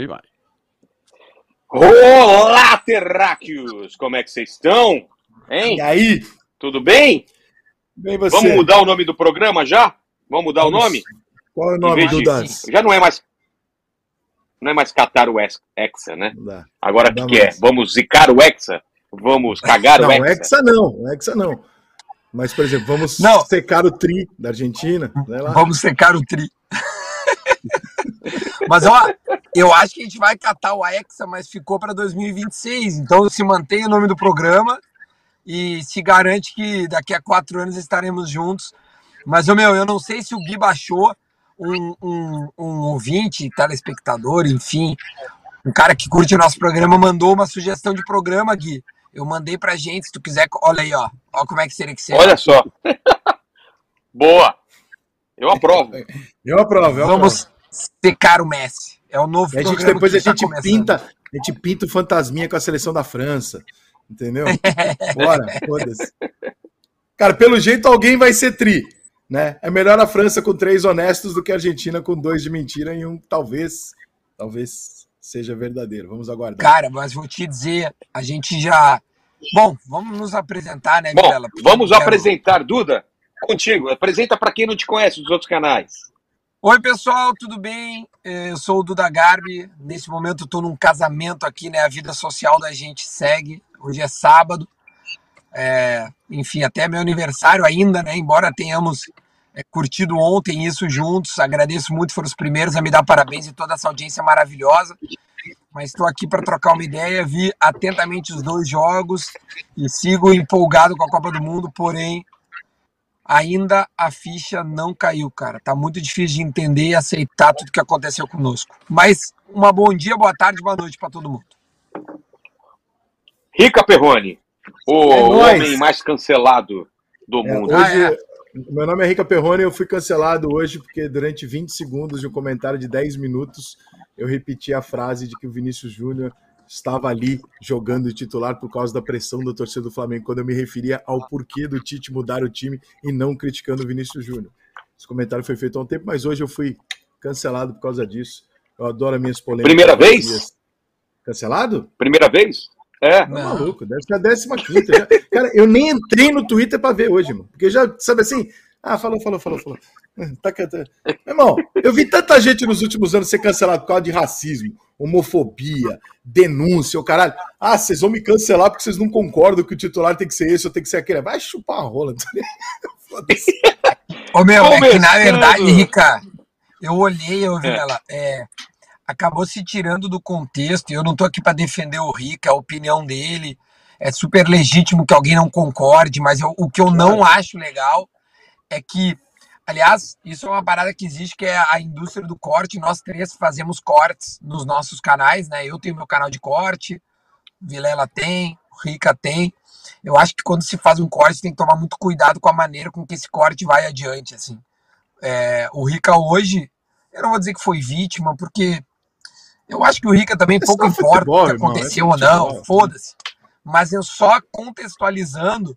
E vai. Olá, terráqueos! Como é que vocês estão? Hein? E aí? Tudo bem? Bem você? Vamos mudar o nome do programa já? Vamos mudar Vamos. o nome? Qual é o nome do de- Dance? Já não é mais. Não é mais catar o Ex- Hexa, né? Não dá. Agora o que, Não que é? Vamos zicar o Hexa? Vamos cagar o Não, Hexa? Hexa não, Hexa não. Mas, por exemplo, vamos Não. secar o tri da Argentina. Vamos secar o tri. mas, ó, eu acho que a gente vai catar o Hexa, mas ficou para 2026. Então se mantém o nome do programa e se garante que daqui a quatro anos estaremos juntos. Mas, ô, meu, eu não sei se o Gui baixou um, um, um ouvinte, telespectador, enfim, um cara que curte o nosso programa mandou uma sugestão de programa, Gui. Eu mandei pra gente, se tu quiser, olha aí, ó. Ó como é que seria que seria. Olha só. Boa. Eu aprovo. Eu aprovo, eu Vamos secar o Messi. É o novo. E a gente, depois que a está gente começando. pinta, a gente pinta o fantasminha com a seleção da França. Entendeu? Bora, foda-se. Cara, pelo jeito alguém vai ser tri. Né? É melhor a França com três honestos do que a Argentina com dois de mentira e um talvez, talvez seja verdadeiro. Vamos aguardar. Cara, mas vou te dizer, a gente já. Bom, vamos nos apresentar, né, Bom? Porque vamos apresentar, Duda, contigo. Apresenta para quem não te conhece dos outros canais. Oi, pessoal, tudo bem? Eh, Eu sou o Duda Garbi. Nesse momento, estou num casamento aqui, né? A vida social da gente segue. Hoje é sábado. É, enfim, até meu aniversário ainda, né? Embora tenhamos é, curtido ontem isso juntos. Agradeço muito, foram os primeiros a me dar parabéns e toda essa audiência maravilhosa. Mas estou aqui para trocar uma ideia. Vi atentamente os dois jogos e sigo empolgado com a Copa do Mundo, porém ainda a ficha não caiu, cara. Tá muito difícil de entender e aceitar tudo que aconteceu conosco. Mas uma bom dia, boa tarde, boa noite para todo mundo. Rica Perrone, o É homem mais cancelado do É, mundo. hoje, Ah, meu nome é Rica Perrone e eu fui cancelado hoje porque durante 20 segundos de um comentário de 10 minutos eu repeti a frase de que o Vinícius Júnior estava ali jogando de titular por causa da pressão da torcida do Flamengo, quando eu me referia ao porquê do Tite mudar o time e não criticando o Vinícius Júnior. Esse comentário foi feito há um tempo, mas hoje eu fui cancelado por causa disso. Eu adoro as minhas polêmicas. Primeira vez? Cancelado? Primeira vez? É. Tá maluco, deve ser a décima quinta. já. Cara, eu nem entrei no Twitter pra ver hoje, mano. Porque já, sabe assim? Ah, falou, falou, falou, falou. Tá, tá. Meu irmão, eu vi tanta gente nos últimos anos ser cancelado por causa de racismo, homofobia, denúncia, o caralho. Ah, vocês vão me cancelar porque vocês não concordam que o titular tem que ser esse ou tem que ser aquele. Vai chupar a rola. Foda-se. Ô meu, é que na verdade, Rica, eu olhei, eu vi ela, é, acabou se tirando do contexto, e eu não tô aqui para defender o Rica, a opinião dele, é super legítimo que alguém não concorde, mas eu- o que eu não acho legal é que, aliás, isso é uma parada que existe, que é a indústria do corte, nós três fazemos cortes nos nossos canais, né, eu tenho meu canal de corte, Vilela tem, Rica tem, eu acho que quando se faz um corte tem que tomar muito cuidado com a maneira com que esse corte vai adiante, assim. É, o Rica hoje, eu não vou dizer que foi vítima, porque eu acho que o Rica também É pouco só importa futebol, o que irmão, é aconteceu ou futebol. não, foda-se. Mas eu só contextualizando,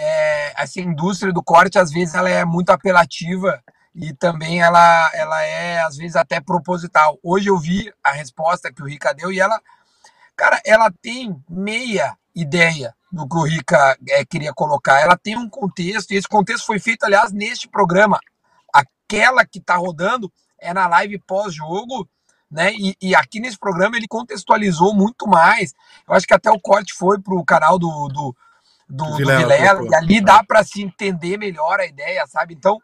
é, essa indústria do corte, às vezes, ela é muito apelativa e também ela, ela é, às vezes, até proposital. Hoje eu vi a resposta que o Rica deu e ela, cara, ela tem meia ideia do que o Rica é, queria colocar. Ela tem um contexto, e esse contexto foi feito, aliás, neste programa. Aquela que está rodando é na live pós-jogo, né? E, e aqui nesse programa ele contextualizou muito mais. Eu acho que até o corte foi para o canal do, do, do, do Vilela, Vilela, pô, e ali dá para se entender melhor a ideia, sabe? Então,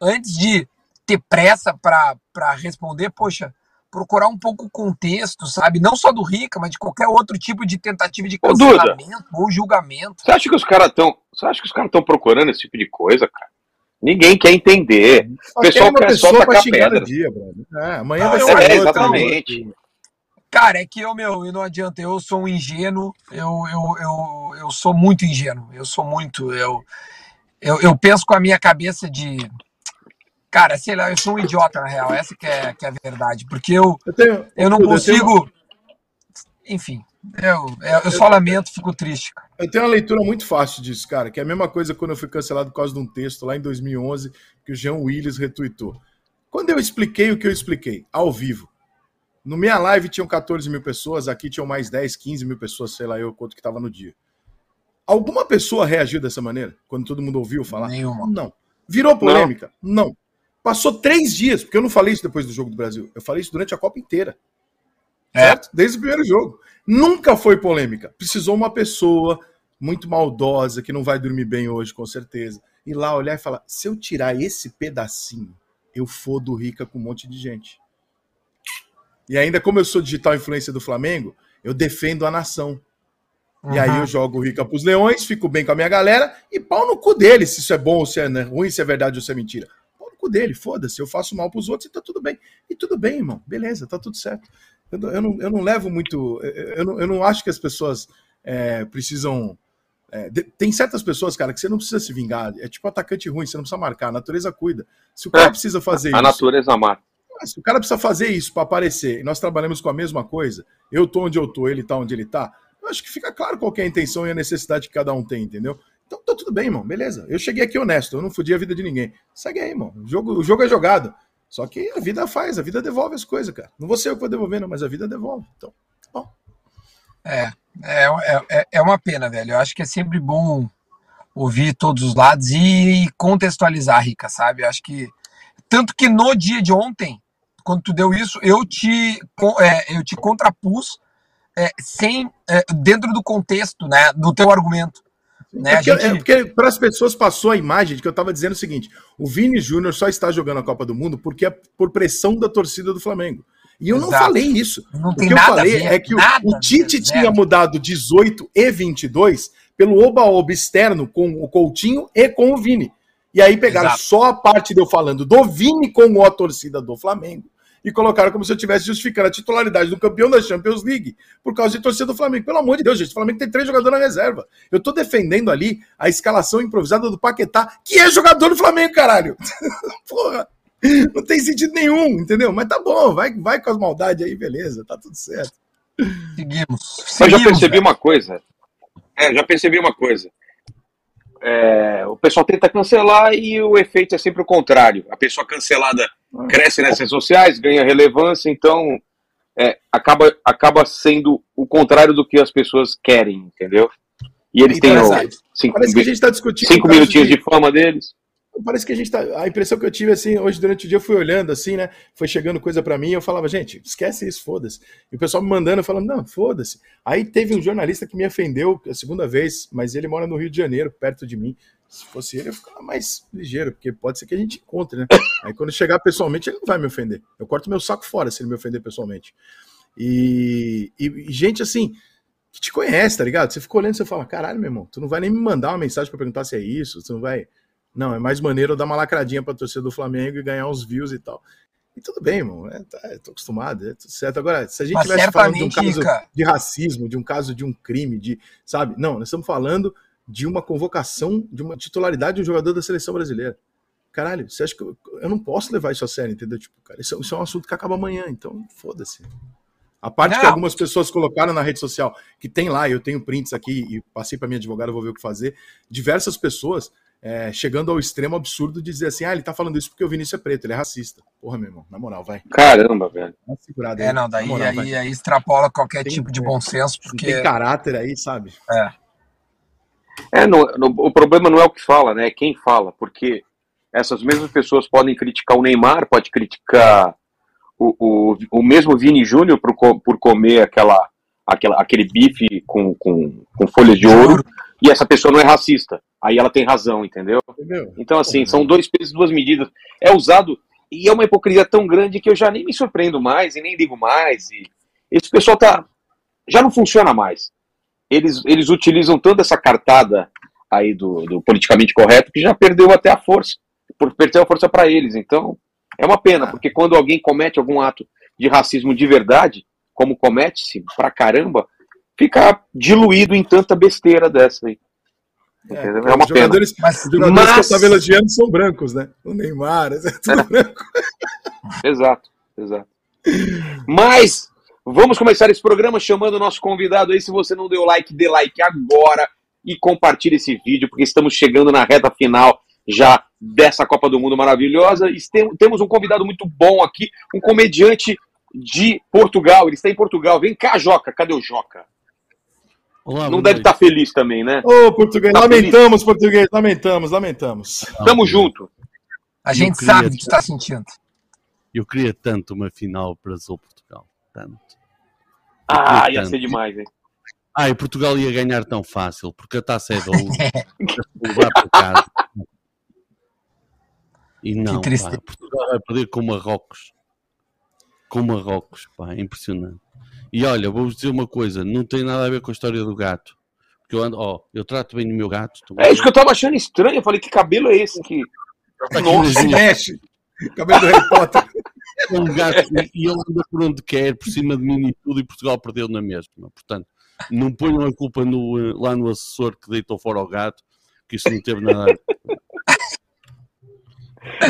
antes de ter pressa para responder, poxa, procurar um pouco o contexto, sabe? Não só do Rica, mas de qualquer outro tipo de tentativa de cancelamento ou julgamento. Você acha que os caras estão. Você acha que os caras estão procurando esse tipo de coisa, cara? Ninguém quer entender. O pessoal quer só tacar pedra. dia. É, amanhã Não, vai ser acho- outra, É, exatamente. outra. Cara, é que eu, meu, eu não adianta, eu sou um ingênuo, eu, eu, eu, eu sou muito ingênuo, eu sou muito, eu, eu, eu penso com a minha cabeça de, cara, sei lá, eu sou um idiota, na real, essa que é, que é a verdade, porque eu, Eu, tenho, eu não eu tenho- consigo, enfim, eu, eu, eu só lamento, fico triste. Eu tenho uma leitura muito fácil disso, cara, que é a mesma coisa quando eu fui cancelado por causa de um texto lá em 2011 que o Jean Willis retweetou. Quando eu expliquei o que eu expliquei, ao vivo, No minha live tinham 14 mil pessoas, aqui tinham mais 10, 15 mil pessoas, sei lá eu quanto que estava no dia. Alguma pessoa reagiu dessa maneira? Quando todo mundo ouviu falar? Nenhuma. Não. Virou polêmica? Não. não. Passou três dias, porque eu não falei isso depois do jogo do Brasil. Eu falei isso durante a Copa inteira. É. Certo? Desde o primeiro jogo. Nunca foi polêmica. Precisou uma pessoa muito maldosa, que não vai dormir bem hoje, com certeza, ir lá olhar e falar: se eu tirar esse pedacinho, eu fodo Rica com um monte de gente. E ainda, como eu sou digital influência do Flamengo, eu defendo a nação. Uhum. E aí eu jogo o Rica pros leões, fico bem com a minha galera e pau no cu dele, se isso é bom ou se é ruim, se é verdade ou se é mentira. Pau no cu dele, foda-se, eu faço mal pros outros e tá tudo bem. E tudo bem, irmão, beleza, tá tudo certo. Eu, eu, não, eu não levo muito. Eu não, eu não acho que as pessoas é, precisam. É, tem certas pessoas, cara, que você não precisa se vingar. É tipo atacante ruim, você não precisa marcar. A natureza cuida. Se o cara é, precisa fazer a isso. A natureza marca. Se o cara precisa fazer isso para aparecer e nós trabalhamos com a mesma coisa, eu tô onde eu tô, ele tá onde ele tá, eu acho que fica claro qual é a intenção e a necessidade que cada um tem, entendeu? Então tá tudo bem, irmão, beleza. Eu cheguei aqui honesto, eu não fudi a vida de ninguém. Segue aí, irmão. O jogo, o jogo é jogado. Só que a vida faz, a vida devolve as coisas, cara. Não vou ser eu que vou devolvendo, mas a vida devolve. Então, tá bom. É, é, é, é uma pena, velho. Eu acho que é sempre bom ouvir todos os lados e contextualizar, Rica, sabe? Eu acho que. Tanto que no dia de ontem, quando tu deu isso, eu te, é, eu te contrapus é, sem, é, dentro do contexto né, do teu argumento. Né? Porque, gente... é porque para as pessoas passou a imagem de que eu estava dizendo o seguinte: o Vini Júnior só está jogando a Copa do Mundo porque é por pressão da torcida do Flamengo. E eu Exato. não falei isso. Não o que eu falei é que o, o Tite tinha mudado 18 e 22 pelo oba-oba externo com o Coutinho e com o Vini. E aí pegaram Exato. só a parte de eu falando do Vini com a torcida do Flamengo e colocaram como se eu estivesse justificando a titularidade do campeão da Champions League por causa de torcida do Flamengo. Pelo amor de Deus, gente, o Flamengo tem três jogadores na reserva. Eu tô defendendo ali a escalação improvisada do Paquetá, que é jogador do Flamengo, caralho. Porra. Não tem sentido nenhum, entendeu? Mas tá bom, vai, vai com as maldades aí, beleza, tá tudo certo. Seguimos. Seguimos Mas já percebi uma coisa. É, já percebi uma coisa. É, o pessoal tenta cancelar e o efeito é sempre o contrário. A pessoa cancelada cresce nas redes sociais, ganha relevância, então é, acaba, acaba sendo o contrário do que as pessoas querem, entendeu? E eles têm cinco, Parece que a gente tá discutindo cinco minutinhos de... de fama deles parece que a gente tá. A impressão que eu tive, assim, hoje durante o dia eu fui olhando, assim, né? Foi chegando coisa para mim, eu falava, gente, esquece isso, foda-se. E o pessoal me mandando, falando, não, foda-se. Aí teve um jornalista que me ofendeu a segunda vez, mas ele mora no Rio de Janeiro, perto de mim. Se fosse ele, eu ficava mais ligeiro, porque pode ser que a gente encontre, né? Aí quando chegar pessoalmente, ele não vai me ofender. Eu corto meu saco fora se ele me ofender pessoalmente. E, e, gente assim, que te conhece, tá ligado? Você fica olhando e você fala, caralho, meu irmão, tu não vai nem me mandar uma mensagem para perguntar se é isso, tu não vai não, é mais maneiro dar uma lacradinha pra torcida do Flamengo e ganhar uns views e tal. E tudo bem, irmão. É, tá, tô acostumado, é tudo certo. Agora, se a gente estivesse falando de um caso de racismo, de um caso de um crime, de. Sabe? Não, nós estamos falando de uma convocação, de uma titularidade de um jogador da seleção brasileira. Caralho, você acha que eu, eu não posso levar isso a sério, entendeu? Tipo, cara, isso, isso é um assunto que acaba amanhã, então foda-se. A parte não. que algumas pessoas colocaram na rede social, que tem lá, eu tenho prints aqui e passei para minha advogada, vou ver o que fazer. Diversas pessoas é, chegando ao extremo absurdo de dizer assim: ah, ele tá falando isso porque o Vinícius é preto, ele é racista. Porra, meu irmão, na moral, vai. Caramba, velho. É, não, daí moral, aí, aí, extrapola qualquer tem, tipo de bom senso, porque. Tem caráter aí, sabe? É. É, no, no, o problema não é o que fala, né? É quem fala, porque essas mesmas pessoas podem criticar o Neymar, pode criticar o, o, o mesmo Vini Júnior por, por comer aquela, aquela, aquele bife com, com, com folhas de ouro, e essa pessoa não é racista. Aí ela tem razão, entendeu? entendeu? Então, assim, são dois pesos duas medidas. É usado, e é uma hipocrisia tão grande que eu já nem me surpreendo mais e nem ligo mais. E esse pessoal tá. Já não funciona mais. Eles, eles utilizam tanto essa cartada aí do, do politicamente correto que já perdeu até a força. Por, perdeu a força para eles. Então, é uma pena, porque quando alguém comete algum ato de racismo de verdade, como comete-se pra caramba, ficar diluído em tanta besteira dessa aí. É, é uma os jogadores, pena. Mas, os jogadores mas... que eu estava elogiando são brancos, né? O Neymar, é tudo é. branco. exato, exato. Mas vamos começar esse programa chamando o nosso convidado aí. Se você não deu like, dê like agora e compartilhe esse vídeo, porque estamos chegando na reta final já dessa Copa do Mundo maravilhosa. E temos um convidado muito bom aqui, um comediante de Portugal. Ele está em Portugal. Vem cá, Joca. Cadê o Joca? Olá, Não deve estar feliz também, né? Ô, português, Tá lamentamos, português, lamentamos, lamentamos. Tamo junto. A gente queria- sabe o que tu tá sentindo. Eu queria tanto uma final Brasil-Portugal. Tanto. Ah, ia Tanto. ser demais, hein? Ah, e Portugal ia ganhar tão fácil, porque a taça é ouro. levar para casa. E não, pá, Portugal vai perder com Marrocos. Com Marrocos, pá, é impressionante. E olha, vou-vos dizer uma coisa, não tem nada a ver com a história do gato. Porque eu ando, ó, eu trato bem o meu gato. tu É isso que eu tava achando estranho. Eu falei, que cabelo é esse que. Está aqui Nossa, Mexe. Cabelo do Harry Potter. é um gato e- ele anda por onde quer, por cima de mim e tudo, e Portugal perdeu na mesma. Portanto, não ponham a culpa no, eh, lá no assessor que deitou fora ao gato, que isso não teve nada a ver.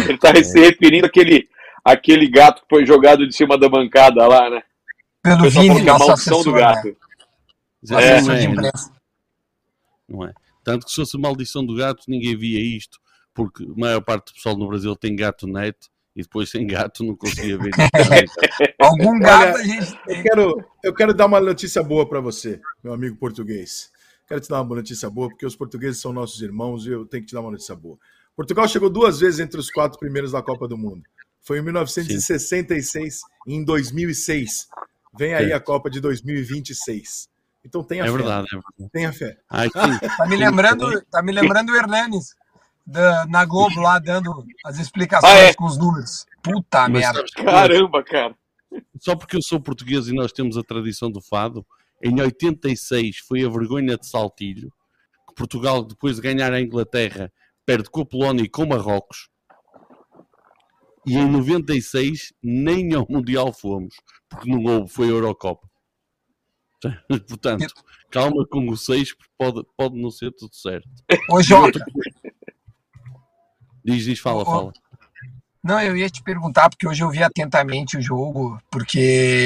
Ele tá se referindo àquele, àquele gato que foi jogado de cima da bancada lá, né? Pelo Vini, que é a nosso maldição assessor, do gato. né? É, assessor de é, imprensa. não é? Tanto que se fosse a maldição do gato, ninguém via isto, porque a maior parte do pessoal no Brasil tem gato net e depois sem gato não conseguia ver. Algum gato a gente Eu tem. quero, eu quero dar uma notícia boa para você, meu amigo português. Quero te dar uma notícia boa, porque os portugueses são nossos irmãos e eu tenho que te dar uma notícia boa. Portugal chegou duas vezes entre os quatro primeiros da Copa do Mundo. Foi em 1966 e em 2006. Vem aí a Copa de 2026. Então tenha É fé. verdade, é verdade. Tenha fé. Ai, sim. Tá me lembrando, tá me lembrando o Hernanes da- na Globo lá dando as explicações Ah, é? com os números. Puta Mas merda. que- Caramba, cara. Só porque eu sou português e nós temos a tradição do fado, em 86 foi a vergonha de Saltilho, que Portugal, depois de ganhar a Inglaterra, perde com a Polónia e com Marrocos. E em 96 nem ao Mundial fomos, porque não houve, foi a Eurocopa. Portanto, calma com o 6, porque pode, pode não ser tudo certo. Ô, Jota, Diz, diz, fala, Ô, fala. não, eu ia te perguntar, porque hoje eu vi atentamente o jogo, porque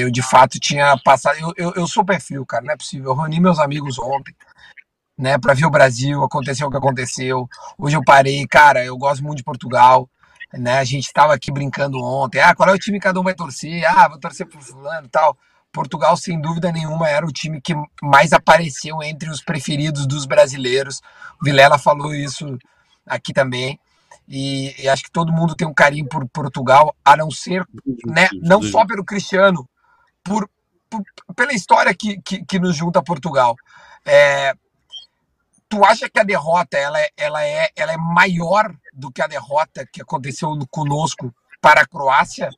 eu de fato tinha passado. Eu, eu, eu sou pé frio, cara, não é possível. Eu reuni meus amigos ontem, né, pra ver o Brasil, aconteceu o que aconteceu. Hoje eu parei, cara, eu gosto muito de Portugal. Né, a gente tava aqui brincando ontem. Ah, qual é o time que cada um vai torcer? Ah, vou torcer pro fulano e tal. Portugal, sem dúvida nenhuma, era o time que mais apareceu entre os preferidos dos brasileiros. O Vilela falou isso aqui também. E, e acho que todo mundo tem um carinho por Portugal, a não ser, né, não só pelo Cristiano, por, por- pela história que, que, que nos junta a Portugal. É, tu acha que a derrota ela é, ela, é, ela é maior do que a derrota que aconteceu no- conosco para a Croácia?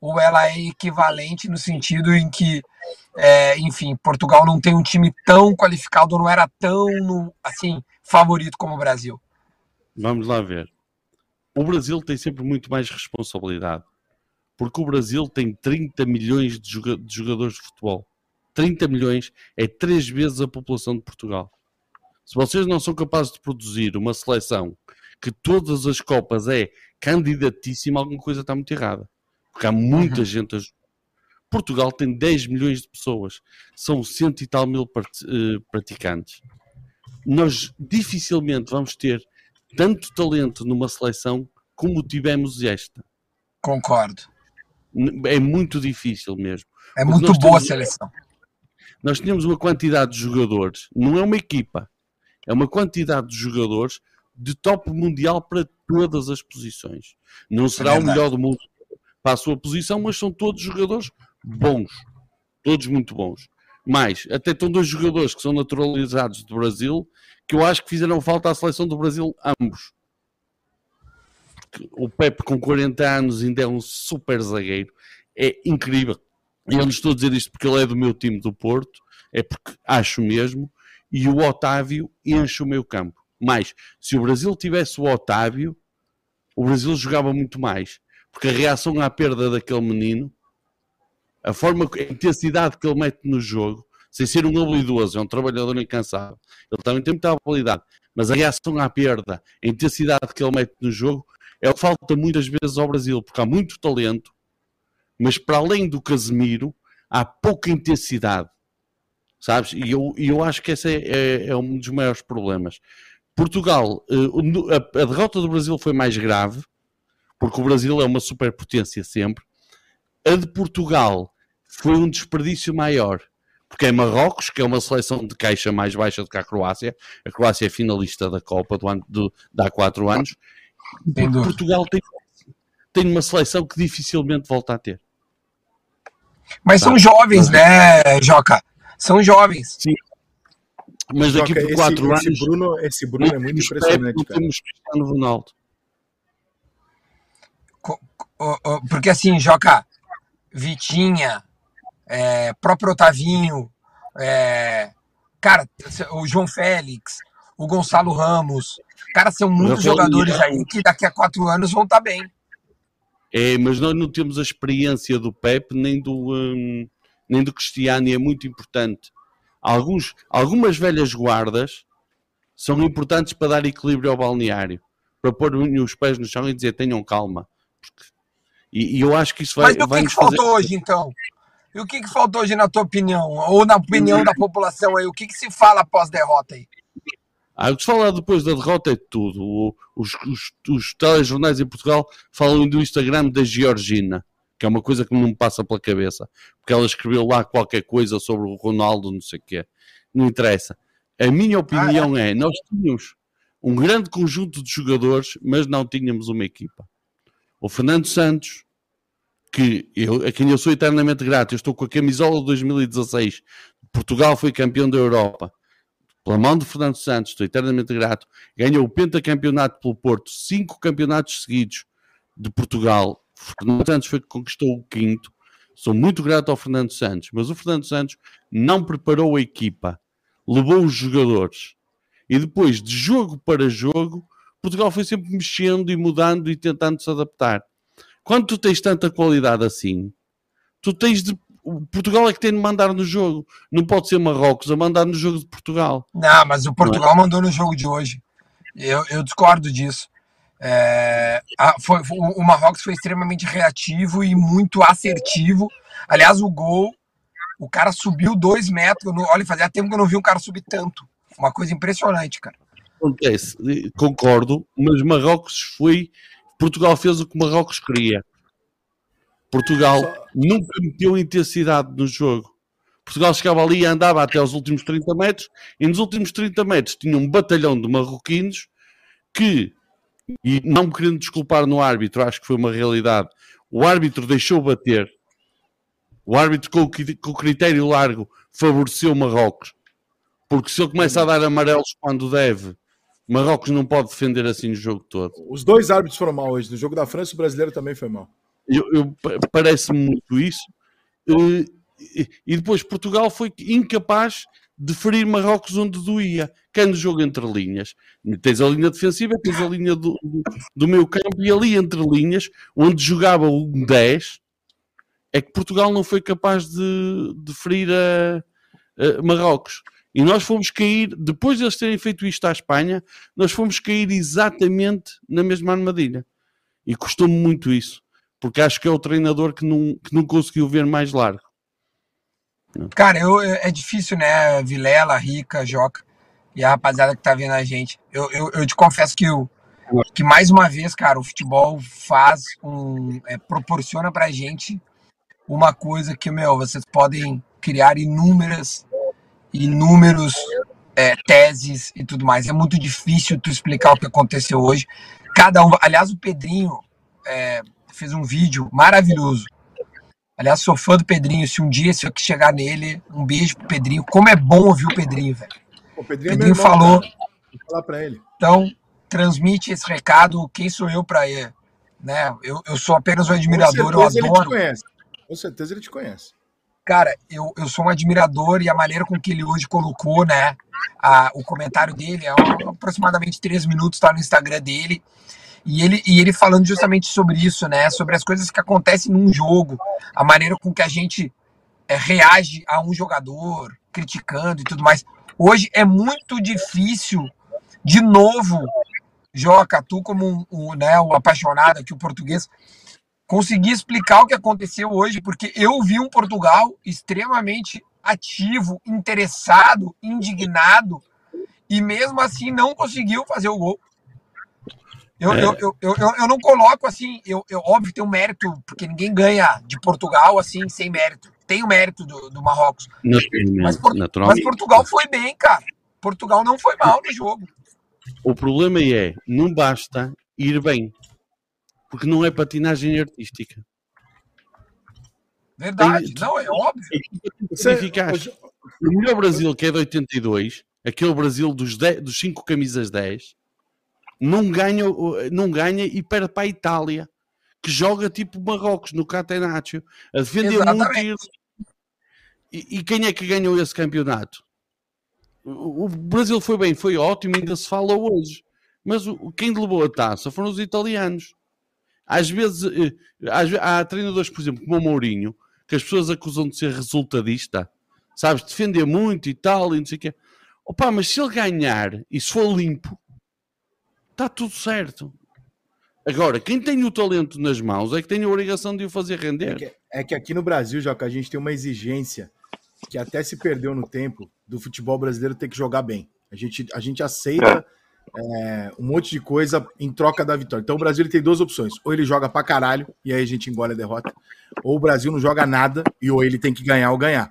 Ou ela é equivalente no sentido em que, é, enfim, Portugal não tem um time tão qualificado, não era tão assim favorito como o Brasil? Vamos lá ver. O Brasil tem sempre muito mais responsabilidade. Porque o Brasil tem 30 milhões de jogadores de futebol. 30 milhões é três vezes a população de Portugal. Se vocês não são capazes de produzir uma seleção que todas as Copas é candidatíssima, alguma coisa está muito errada. Porque há muita Uhum. gente a. Portugal tem 10 milhões de pessoas. São cento e tal mil eh, praticantes. Nós dificilmente vamos ter tanto talento numa seleção como tivemos esta. Concordo. É muito difícil mesmo. É muito boa a seleção. Nós tínhamos uma quantidade de jogadores, não é uma equipa, é uma quantidade de jogadores de top mundial para todas as posições. Não será o verdade. melhor do mundo para a sua posição, mas são todos jogadores bons. Todos muito bons. Mais, até estão dois jogadores que são naturalizados do Brasil, que eu acho que fizeram falta à seleção do Brasil, ambos. O Pepe, com 40 anos, ainda é um super zagueiro. É incrível. E eu não estou a dizer isto porque ele é do meu time do Porto, é porque acho mesmo. E o Otávio enche o meu campo. Mas, se o Brasil tivesse o Otávio, o Brasil jogava muito mais. Porque a reação à perda daquele menino, a forma, a intensidade que ele mete no jogo, sem ser um habilidoso, é um trabalhador incansável. Ele também tem muita habilidade. Mas a reação à perda, a intensidade que ele mete no jogo, é o que falta muitas vezes ao Brasil, porque há muito talento, mas para além do Casemiro, há pouca intensidade. Sabes? E eu, eu acho que esse é, é- é um dos maiores problemas. Portugal, eh, a, a derrota do Brasil foi mais grave, porque o Brasil é uma superpotência sempre. A de Portugal foi um desperdício maior. Porque é Marrocos, que é uma seleção de caixa mais baixa do que a Croácia. A Croácia é finalista da Copa do ano, do, de há quatro anos. Portugal tem, tem uma seleção que dificilmente volta a ter. Mas são jovens, né, Joca? São jovens. Sim. Mas daqui por quatro esse, anos. Esse Bruno, esse Bruno é muito impressionante, cara. temos Cristiano Ronaldo. Porque assim, Joca, Vitinha, é, próprio Otavinho, é, cara, o João Félix, o Gonçalo Ramos, cara, são muitos jogadores aí que daqui a quatro anos vão estar bem. É, mas nós não temos a experiência do Pep nem do, hum, nem do Cristiano e é muito importante. Alguns, algumas velhas guardas são importantes para dar equilíbrio ao balneário, para pôr os pés no chão e dizer tenham calma. Porque- e, e eu acho que isso vai, Mas o vai que, que fazer. faltou hoje, então? E o que, que faltou hoje na tua opinião? Ou na opinião da população aí? O que, que se fala após derrota aí? Ah, o que se fala depois da derrota é tudo. Os, os, os telejornais em Portugal falam do Instagram da Georgina, que é uma coisa que não me passa pela cabeça, porque ela escreveu lá qualquer coisa sobre o Ronaldo, não sei o quê. Não interessa. A minha opinião é: nós tínhamos um grande conjunto de jogadores, mas não tínhamos uma equipa. O Fernando Santos, que eu, a quem eu sou eternamente grato, eu estou com a camisola de 2016. Portugal foi campeão da Europa pela mão de Fernando Santos, estou eternamente grato, ganhou o pentacampeonato pelo Porto, cinco campeonatos seguidos de Portugal. Fernando Santos foi que conquistou o quinto. Sou muito grato ao Fernando Santos, mas o Fernando Santos não preparou a equipa, levou os jogadores. E depois, de jogo para jogo, Portugal foi sempre mexendo e mudando e tentando se adaptar. Quando tu tens tanta qualidade assim, tu tens de. Portugal é que tem de mandar no jogo. Não pode ser Marrocos a mandar no jogo de Portugal. Não, mas o Portugal mandou no jogo de hoje. Eu, eu discordo disso. É, a- foi- o o Marrocos foi extremamente reativo e muito assertivo. Aliás, o gol, o cara subiu dois metros. Olha, fazia tempo que eu não vi um cara subir tanto. Uma coisa impressionante, cara. Acontece, concordo, mas Marrocos foi. Portugal fez o que Marrocos queria. Portugal Só- nunca meteu intensidade no jogo. Portugal chegava ali e andava até aos últimos 30 metros, e nos últimos 30 metros tinha um batalhão de marroquinos que, e não me querendo desculpar no árbitro, acho que foi uma realidade, o árbitro deixou bater, o árbitro com o critério largo favoreceu Marrocos, porque se ele começa a dar amarelos quando deve, Marrocos não pode defender assim o jogo todo. Os dois árbitros foram mal hoje. No jogo da França, o brasileiro também foi mal. Eu, eu- pa- Parece-me muito isso. Eh, E, e depois Portugal foi incapaz de ferir Marrocos onde doía. Que é no jogo entre linhas. Tens a linha defensiva, tens a linha do, do, do meio campo e ali entre linhas, onde jogava um 10, é que Portugal não foi capaz de, de ferir a, a Marrocos. E nós fomos cair, depois de eles terem feito isto à Espanha, nós fomos cair exatamente na mesma armadilha. E custou-me muito isso porque acho que é o treinador que não, que não conseguiu ver mais largo. Cara, eu, é difícil, né? Vilela, Rica, Joca e a rapaziada que tá vendo a gente. Eu, eu, eu te confesso que, eu, que mais uma vez, cara, o futebol faz um. É, proporciona pra gente uma coisa que, meu, vocês podem criar inúmeras, inúmeros é, teses e tudo mais. É muito difícil tu explicar o que aconteceu hoje. Cada um. Aliás, o Pedrinho é, fez um vídeo maravilhoso. Aliás, sou fã do Pedrinho. Se um dia se eu chegar nele, um beijo pro Pedrinho. Como é bom ouvir o Pedrinho, velho. O Pedrinho, é Pedrinho meu irmão, falou. Vou falar pra ele. Então, transmite esse recado. Quem sou eu para ele? Né? Eu, eu sou apenas um admirador, eu certeza ele te adoro. conhece. Com certeza ele te conhece. Cara, eu, eu sou um admirador e a maneira com que ele hoje colocou, né? A, o comentário dele é aproximadamente três minutos, tá no Instagram dele. E ele, e ele falando justamente sobre isso, né? Sobre as coisas que acontecem num jogo, a maneira com que a gente é, reage a um jogador, criticando e tudo mais. Hoje é muito difícil, de novo, Joca, tu como um, um, né, o apaixonado aqui, o português, conseguir explicar o que aconteceu hoje, porque eu vi um Portugal extremamente ativo, interessado, indignado, e mesmo assim não conseguiu fazer o gol. Eu, É. eu, eu, eu, eu não coloco assim, eu, eu óbvio tem um mérito, porque ninguém ganha de Portugal assim sem mérito. Tem o mérito do, do Marrocos. Naturalmente, Mas, Por- mas Portugal foi bem, cara. Portugal não foi mal no jogo. O problema é, não basta ir bem, porque não é patinagem artística. Verdade. Tem- Não, é óbvio. Eficaz. O melhor Brasil, que é de 82, aquele Brasil dos, 10 dos 5 camisas 10, não ganha, não ganha e perde para a Itália, que joga tipo Marrocos no Catenaccio, a defender muito. Exatamente. E, e quem é que ganhou esse campeonato? O, o Brasil foi bem, foi ótimo, ainda se fala hoje. Mas o, quem levou a taça foram os italianos. Às vezes, eh, às há treinadores, por exemplo, como o Mourinho, que as pessoas acusam de ser resultadista, sabes, defender muito e tal, e não sei o quê. Opa, mas se ele ganhar e se for limpo, está tudo certo. Agora, quem tem o talento nas mãos é que tem a obrigação de o fazer É render. que, é que aqui no Brasil, Joca, a gente tem uma exigência que até se perdeu no tempo do futebol brasileiro ter que jogar bem. A gente, a gente aceita é, um monte de coisa em troca da vitória. Então o Brasil tem duas opções. Ou ele joga pra caralho, e aí a gente engole a derrota. Ou o Brasil não joga nada, e ou ele tem que ganhar ou ganhar.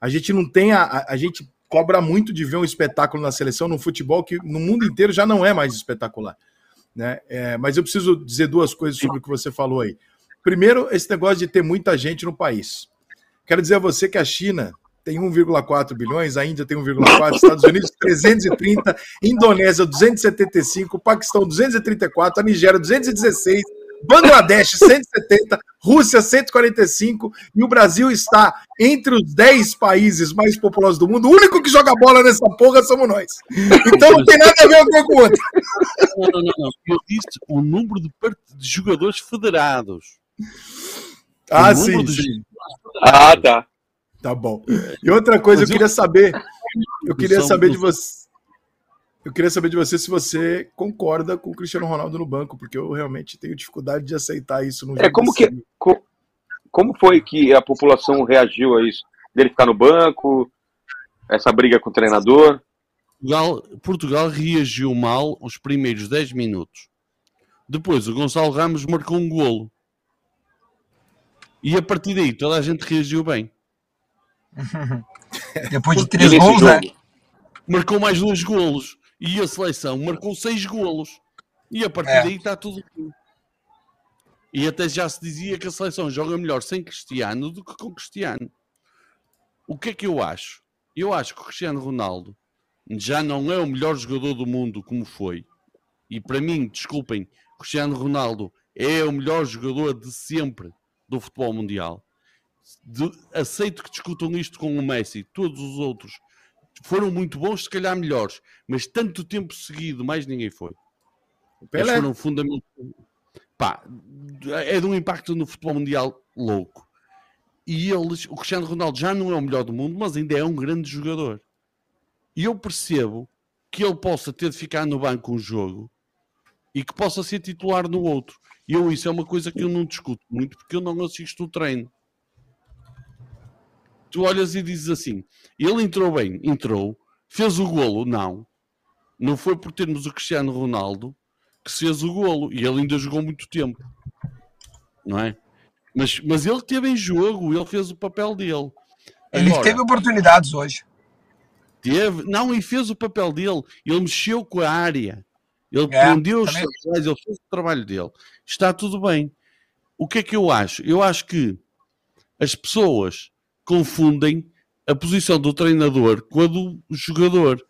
A gente não tem a, a, a gente cobra muito de ver um espetáculo na seleção, no futebol, que no mundo inteiro já não é mais espetacular. Né? É, mas eu preciso dizer duas coisas sobre o que você falou aí. Primeiro, esse negócio de ter muita gente no país. Quero dizer a você que a China tem 1,4 bilhões, a Índia tem 1,4, Estados Unidos 330, Indonésia 275, Paquistão 234, a Nigéria 216, Bangladesh 170, Rússia 145 e o Brasil está entre os 10 países mais populosos do mundo. O único que joga bola nessa porra somos nós. Então não tem nada a ver uma com outra. Não, não, não, não. Eu disse o número de, part- de jogadores federados. Ah, O sim, sim. Ah, tá. Tá bom. E outra coisa, eu eu- queria saber, eu queria saber de você, eu queria saber de você se você concorda com o Cristiano Ronaldo no banco, porque eu realmente tenho dificuldade de aceitar isso no É, como que- assim. Co- Como foi que a população reagiu a isso? Dele ficar no banco, essa briga com o treinador? Portugal, Portugal reagiu mal os primeiros 10 minutos. Depois o Gonçalo Ramos marcou um golo. E a partir daí toda a gente reagiu bem. Depois de três gols, né? Marcou mais dois golos. E a seleção marcou seis golos. E a partir É. daí está tudo. E até já se dizia que a seleção joga melhor sem Cristiano do que com Cristiano. O que é que eu acho? Eu acho que o Cristiano Ronaldo já não é o melhor jogador do mundo como foi. E para mim, desculpem, Cristiano Ronaldo é o melhor jogador de sempre do futebol mundial. De- aceito que discutam isto com o Messi, todos os outros foram muito bons, se calhar melhores, mas tanto tempo seguido, mais ninguém foi. O Eles Pelé. foram fundamentais. Pá, é de um impacto no futebol mundial louco. E eles, o Cristiano Ronaldo já não é o melhor do mundo, mas ainda é um grande jogador. E eu percebo que ele possa ter de ficar no banco um jogo e que possa ser titular no outro. E eu, isso é uma coisa que eu não discuto muito porque eu não assisto o treino. Tu olhas e dizes assim: ele entrou bem, entrou, fez o golo, não. Não foi por termos o Cristiano Ronaldo que se fez o golo e ele ainda jogou muito tempo, não é? Mas, mas ele teve em jogo, ele fez o papel dele. Ele Agora, teve oportunidades hoje. Teve, não, e fez o papel dele. Ele mexeu com a área. Ele É, prendeu os também. centrais, ele fez o trabalho dele. Está tudo bem. O que é que eu acho? Eu acho que as pessoas confundem a posição do treinador com a do jogador.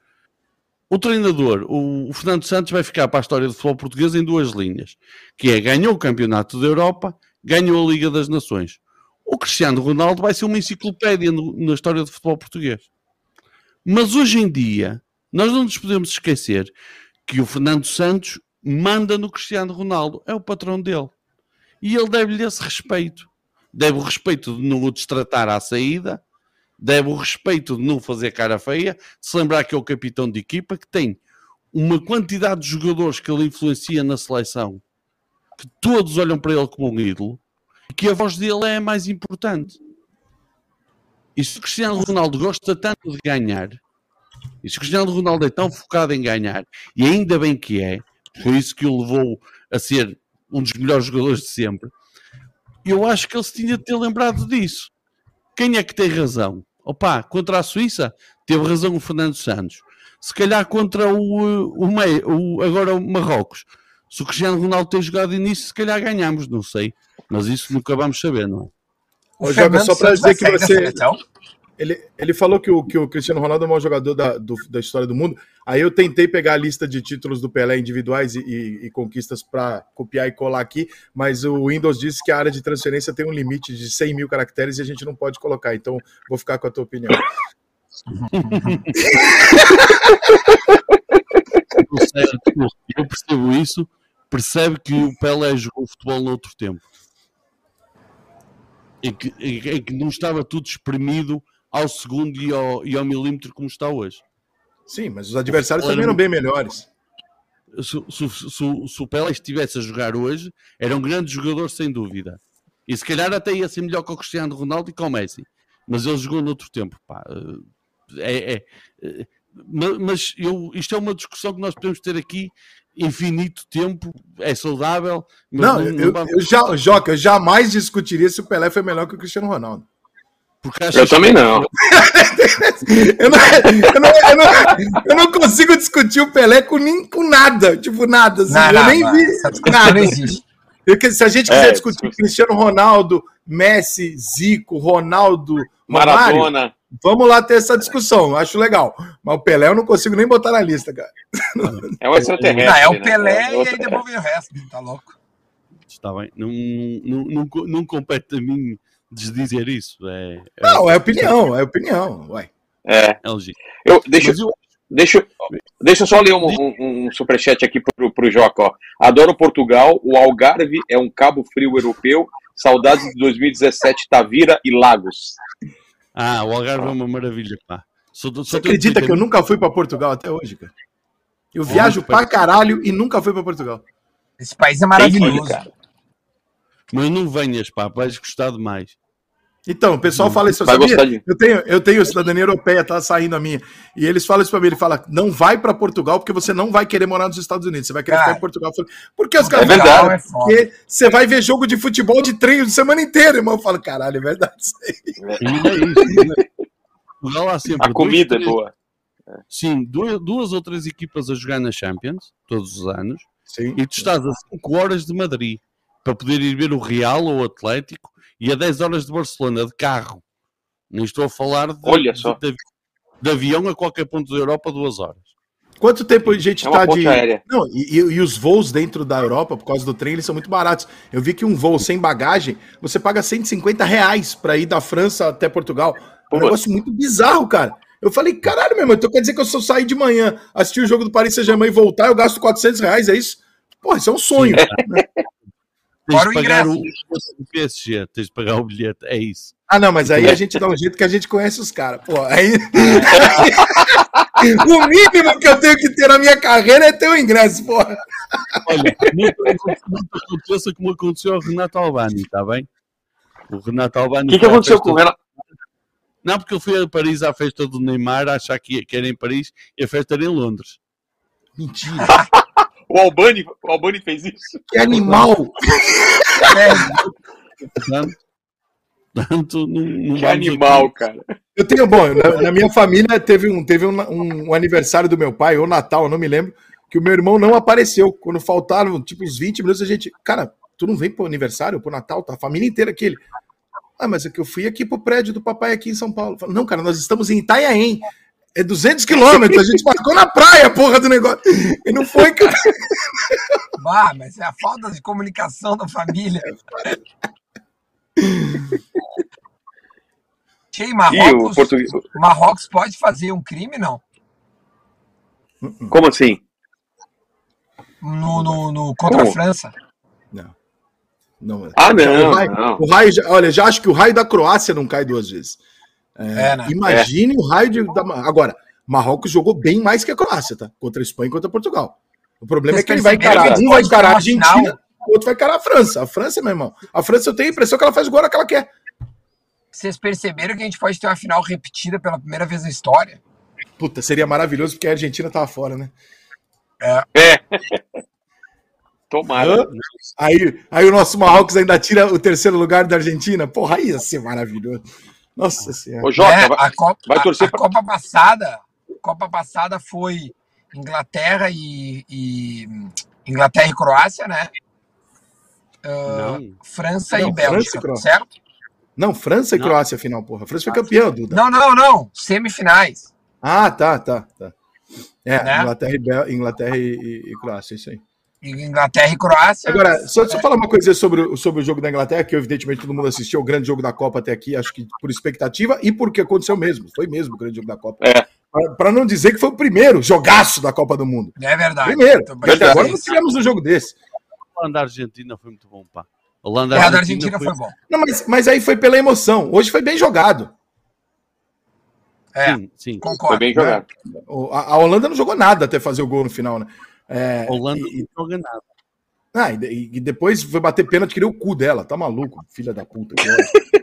O treinador, o, o Fernando Santos, vai ficar para a história do futebol português em duas linhas, que é ganhou o Campeonato da Europa, ganhou a Liga das Nações. O Cristiano Ronaldo vai ser uma enciclopédia no- na história do futebol português. Mas hoje em dia, nós não nos podemos esquecer que o Fernando Santos manda no Cristiano Ronaldo, é o patrão dele. E ele deve-lhe esse respeito. Deve o respeito de não o destratar à saída, deve o respeito de não fazer cara feia, se lembrar que é o capitão de equipa, que tem uma quantidade de jogadores que ele influencia na seleção, que todos olham para ele como um ídolo, e que a voz dele é a mais importante. E se o Cristiano Ronaldo gosta tanto de ganhar, e se o Cristiano Ronaldo é tão focado em ganhar, e ainda bem que é, foi isso que o levou a ser um dos melhores jogadores de sempre, eu acho que ele se tinha de ter lembrado disso. quem é que tem razão? Opa, contra a Suíça, teve razão o Fernando Santos. Se calhar contra o, o, o agora o Marrocos. Se o Cristiano Ronaldo tem jogado início, se calhar ganhamos, não sei. Mas isso nunca vamos saber, não é? O Joga, só para dizer que você. Ele, ele falou que o, que o Cristiano Ronaldo é o maior jogador da, do, da história do mundo. Aí eu tentei pegar a lista de títulos do Pelé individuais e, e, e conquistas para copiar e colar aqui, mas o Windows disse que a área de transferência tem um limite de 100 mil caracteres e a gente não pode colocar. Então vou ficar com a tua opinião. eu percebo isso. Percebe que o Pelé jogou futebol noutro tempo em que, em que não estava tudo espremido ao segundo e ao, e ao milímetro como está hoje. Sim, mas os adversários também eram bem melhores. Se, se, se, se o Pelé estivesse a jogar hoje, era um grande jogador sem dúvida. E se calhar até ia ser melhor que o Cristiano Ronaldo e com o Messi. Mas ele jogou noutro tempo. Pá. É, é, é, mas eu, isto é uma discussão que nós podemos ter aqui infinito tempo, é saudável. não, não, eu, não... eu já, Joca, eu jamais discutiria se o Pelé foi melhor que o Cristiano Ronaldo. Eu também não. eu, não, eu, não, eu, não, eu não consigo discutir o Pelé com, nem, com nada, tipo nada. Assim, não, eu nem vi nada. Porque se a gente quiser é, discutir Cristiano Ronaldo, Messi, Zico, Ronaldo, Maradona. Romário, Vamos lá ter essa discussão, acho legal. Mas o Pelé eu não consigo nem botar na lista, cara. É o extraterrestre. Não, é o né? Pelé né? e aí devolve o resto, tá louco. Está bem, não, não, não, não compete a mim desdizer isso. É, é... Não, é opinião, é opinião. Ué. É. é eu, deixa, eu... deixa, deixa eu só ler um, um, um superchat aqui pro, pro Joca. Ó. Adoro Portugal, o Algarve é um cabo frio europeu. Saudades de 2017, Tavira e Lagos. Ah, o Algarve é uma maravilha, pá. Só, só Você acredita que eu nunca fui para Portugal até hoje, cara? Eu viajo pra caralho e nunca fui para Portugal. Esse país é maravilhoso. Mas não venhas, pá, vais gostar demais. Então, o pessoal fala isso, eu sabia? De... Eu tenho, eu tenho cidadania europeia, tá saindo a minha. E eles falam isso pra mim, ele fala, não vai para Portugal porque você não vai querer morar nos Estados Unidos, você vai querer cara, ficar em Portugal. Porque os caras é verdade. É porque você vai ver jogo de futebol de treino de semana inteira, irmão. Eu falo, caralho, é verdade isso aí. É, é isso, A comida dois, é boa. Sim, duas, duas ou três equipas a jogar na Champions, todos os anos, Sim. e tu estás a 5 horas de Madrid para poder ir ver o Real ou o Atlético e a 10 horas de Barcelona de carro. Nem estou a falar de, Olha só. De, de, avião a qualquer ponto da Europa, duas horas. Quanto tempo a gente está é tá de. Aérea. Não, e, e, os voos dentro da Europa, por causa do trem, eles são muito baratos. Eu vi que um voo sem bagagem, você paga 150 reais para ir da França até Portugal. É um negócio muito bizarro, cara. Eu falei, caralho, meu irmão, então quer dizer que eu só sair de manhã, assistir o jogo do Paris Saint-Germain e voltar, eu gasto 400 reais, é isso? Pô, isso é um sonho. Né? Tens de pagar o, o PSG, tens de pagar o bilhete, é isso. Ah, não, mas aí a gente dá um jeito que a gente conhece os caras. Pô, aí. o mínimo que eu tenho que ter na minha carreira é ter o um ingresso, pô. Olha, não aconteça como aconteceu ao Renato Albani, está bem? O Renato Albani. O que, que aconteceu com o Renato? Não, porque eu fui a Paris à festa do Neymar, a achar que era em Paris e a festa era em Londres. Mentira. O Albani, o Albani fez isso. Que animal! Tanto, não, não que animal, aqui. cara. Eu tenho, bom, na, na, minha família teve, um, teve um, um, um, aniversário do meu pai, ou Natal, eu não me lembro, que o meu irmão não apareceu. Quando faltaram, tipo, uns 20 minutos, a gente, cara, tu não vem pro aniversário, pro Natal, tá? A família inteira aqui. Ele, ah, mas é que eu fui aqui pro prédio do papai aqui em São Paulo. Falei, não, cara, nós estamos em Itanhaém. É 200 quilômetros, a gente marcou na praia, porra do negócio. E não foi, cara. Bah, mas é a falta de comunicação da família. Tchê, Marrocos, português... Marrocos pode fazer um crime, não? Como assim? No, no, no contra Como? a França. Não. não. Ah, não. O raio, não. O raio, olha, já acho que o raio da Croácia não cai duas vezes. É, é, né? Imagine é. o raio de. Da, agora, Marrocos jogou bem mais que a Croácia, tá? Contra a Espanha e contra Portugal. O problema Vocês é que ele vai encarar. Um vai encarar a Argentina, o outro vai encarar a França. A França, meu irmão. A França eu tenho a impressão que ela faz o gol que ela quer. Vocês perceberam que a gente pode ter uma final repetida pela primeira vez na história? Puta, seria maravilhoso porque a Argentina tava fora, né? É. é. Tomara. Aí, aí o nosso Marrocos ainda tira o terceiro lugar da Argentina. Porra, aí ia ser maravilhoso. Nossa senhora. Ô, Jota, É, vai, a Copa, vai a- torcer a, pra- Copa passada, Copa passada foi Inglaterra e, e- Inglaterra e Croácia, né? Ah, Não. França Não, e França e Bélgica, certo? Não, França e Não. Croácia final, porra. A França foi campeã, Duda. Não, não, não. Semifinais. Ah, tá, tá, tá. É, Né? Inglaterra, e, Bel- Inglaterra e, e- e Croácia, isso aí. Inglaterra e Croácia. Agora, só, só falar uma coisa sobre, o- sobre o jogo da Inglaterra, que evidentemente todo mundo assistiu, o grande jogo da Copa até aqui, acho que por expectativa e porque aconteceu mesmo. Foi mesmo o grande jogo da Copa. É. Para não dizer que foi o primeiro jogaço da Copa do Mundo. É verdade. Primeiro. Agora não tivemos um jogo desse. A Holanda Argentina foi muito bom, pá. A Holanda É, a da Argentina foi bom. Não, mas, mas aí foi pela emoção. Hoje foi bem jogado. É, Sim, sim. Foi concordo. bem jogado. O- A, a Holanda não jogou nada até fazer o gol no final, né? É, Holanda e- não joga nada. Ah, e, e- depois foi bater pênalti, queria o cu dela. Tá maluco, filha da puta. ódio.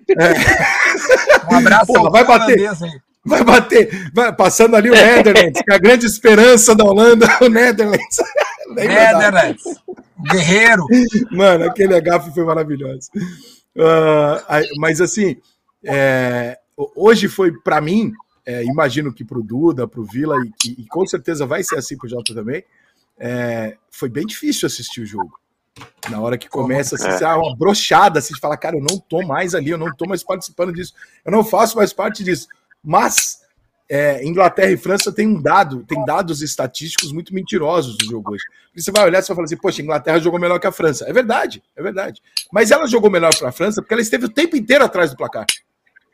Um abraço vai bater. Vai bater, vai, passando ali o Netherlands, que é a grande esperança da Holanda, o Netherlands. Netherlands. Guerreiro. Mano, aquele agafe foi maravilhoso. Aí- mas assim, é, ho- hoje foi pra mim, é, imagino que pro Duda, pro Vila, e, e- e com certeza vai ser assim pro Jota também, é, foi bem difícil assistir o jogo. Na hora que começa assim, É. ser uma brochada, assim, de falar, cara, eu não tô mais ali, eu não tô mais participando disso, eu não faço mais parte disso. Mas é, Inglaterra e França tem um dado, tem dados estatísticos muito mentirosos do jogo hoje. Porque você vai olhar e vai falar assim, poxa, a Inglaterra jogou melhor que a França. É verdade, é verdade. Mas ela jogou melhor para a França porque ela esteve o tempo inteiro atrás do placar.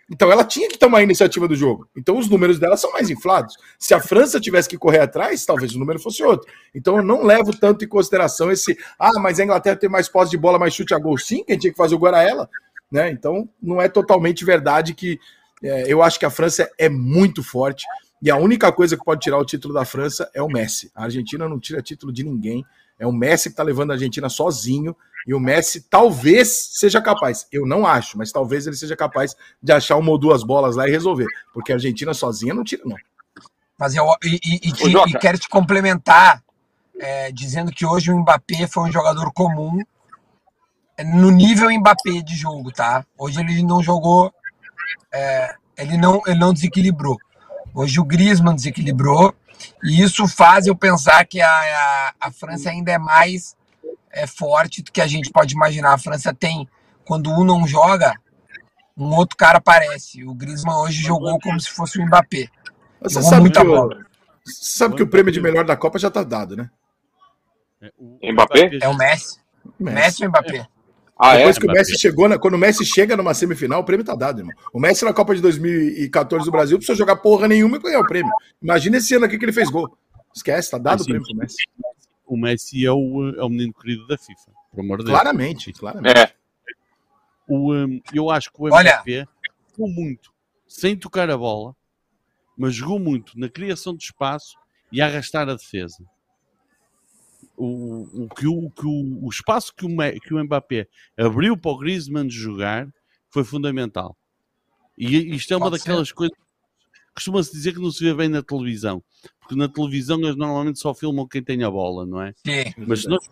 Então ela tinha que tomar a iniciativa do jogo. Então os números dela são mais inflados. Se a França tivesse que correr atrás, talvez o número fosse outro. Então eu não levo tanto em consideração esse, ah, mas a Inglaterra tem mais posse de bola, mais chute a gol. Sim, quem tinha que fazer o gol era ela. Né? Então não é totalmente verdade que é, eu acho que a França é muito forte. E a única coisa que pode tirar o título da França é o Messi. A Argentina não tira título de ninguém. É o Messi que está levando a Argentina sozinho. E o Messi talvez seja capaz. Eu não acho, mas talvez ele seja capaz de achar uma ou duas bolas lá e resolver. Porque a Argentina sozinha não tira, não. Mas eu e, e- e te- e quero te complementar, é, dizendo que hoje o Mbappé foi um jogador comum é, no nível Mbappé de jogo, tá? Hoje ele não jogou, é, ele, não, ele não desequilibrou. Hoje o Griezmann desequilibrou, e isso faz eu pensar que a, a, a França ainda é mais é, forte do que a gente pode imaginar. A França tem, quando um não joga, um outro cara aparece. O Griezmann hoje jogou como se fosse o Mbappé. Você Jogou sabe, muita que o, bola. você sabe que o prêmio de melhor da Copa já está dado, né? É, o- Mbappé? É o Messi. Messi ou Mbappé? Ah, é? Depois que o. Messi chegou, na- quando o Messi chega numa semifinal, o prêmio tá dado, irmão. O Messi na Copa de 2014 do Brasil precisou jogar porra nenhuma e ganhar o prêmio. Imagina esse ano aqui que ele fez gol. Esquece, tá dado o Assim, prêmio pro Messi. O Messi é o, é o menino querido da FIFA, por amor de Deus. Claramente, claramente. É. O, um, eu acho que o Olha. Mbappé jogou muito sem tocar a bola, mas jogou muito na criação de espaço e a arrastar a defesa. O, o, que o, que o, o espaço que o, que o Mbappé abriu para o Griezmann jogar foi fundamental. E isto é uma Pode ser. daquelas coisas que costuma-se dizer que não se vê bem na televisão. Porque na televisão eles normalmente só filmam quem tem a bola, não é? Sim. Mas se nós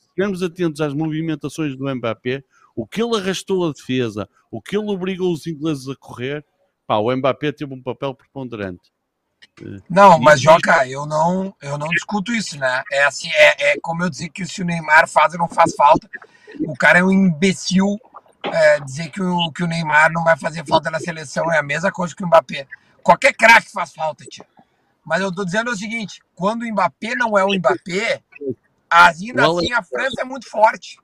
estivermos atentos às movimentações do Mbappé, o que ele arrastou a defesa, o que ele obrigou os ingleses a correr, pá, o Mbappé teve um papel preponderante. Não, mas Joca, eu não, eu não discuto isso, né? É assim, é, é como eu dizer que se o Neymar faz ou não faz falta, o cara é um imbecil é, dizer que o, que o Neymar não vai fazer falta na seleção é a mesma coisa que o Mbappé. Qualquer craque faz falta, tio. Mas eu tô dizendo o seguinte: quando o Mbappé não é o Mbappé, ainda assim a França é muito forte.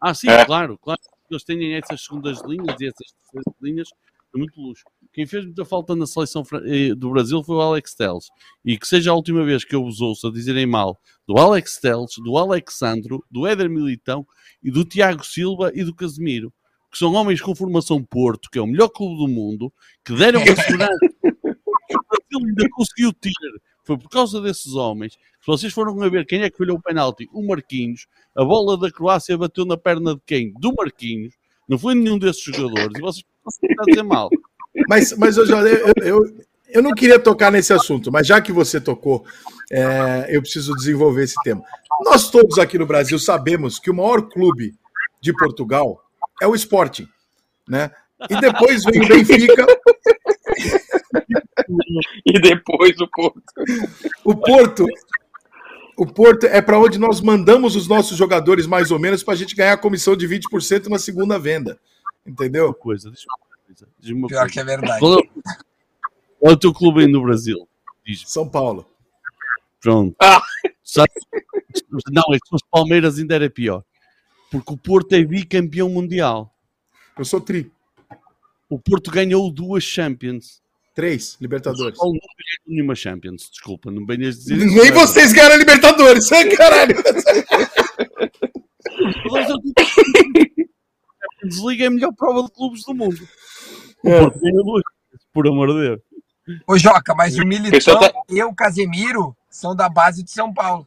Ah, sim, É. claro, claro. Eles têm essas segundas linhas e essas terceiras linhas de muito luxo. Quem fez muita falta na seleção eh, do Brasil foi o Alex Telles. E que seja a última vez que eu os ouço a dizerem mal do Alex Telles, do Alexandro, do Éder Militão e do Tiago Silva e do Casemiro. Que são homens com formação Porto, que é o melhor clube do mundo, que deram uma segurança que o Brasil ainda conseguiu ter. Foi por causa desses homens. Se vocês foram a ver quem é que falhou o penalti, o Marquinhos, a bola da Croácia bateu na perna de quem? Do Marquinhos. Não foi nenhum desses jogadores. E vocês estão a dizer mal. Mas, mas eu, já, eu, eu, eu não queria tocar nesse assunto, mas já que você tocou, é, eu preciso desenvolver esse tema. Nós todos aqui no Brasil sabemos que o maior clube de Portugal é o Sporting. Né? E depois vem o Benfica. e depois o Porto. O Porto. O Porto é para onde nós mandamos os nossos jogadores, mais ou menos, para a gente ganhar a comissão de 20% na segunda venda. Entendeu? Uma coisa, deixa uma coisa. Pior coisa. que é verdade. Qual é, o- qual é o teu clube aí no Brasil? Diz. São Paulo. Pronto. Ah. Sabe- Não, é que se fosse Palmeiras ainda era pior. Porque o Porto é bicampeão mundial. Eu sou tri. O Porto ganhou duas Champions. Três, Libertadores. Paulo não ganhou nenhuma Champions. Desculpa, não venhas dizer isso. Nem vocês ganharam a Libertadores, caralho. Champions League é a melhor prova de clubes do mundo. O É. Porto ganhou duas. Por amor de Deus. Ô, Joca, mas o Militão tá- e o Casemiro são da base de São Paulo.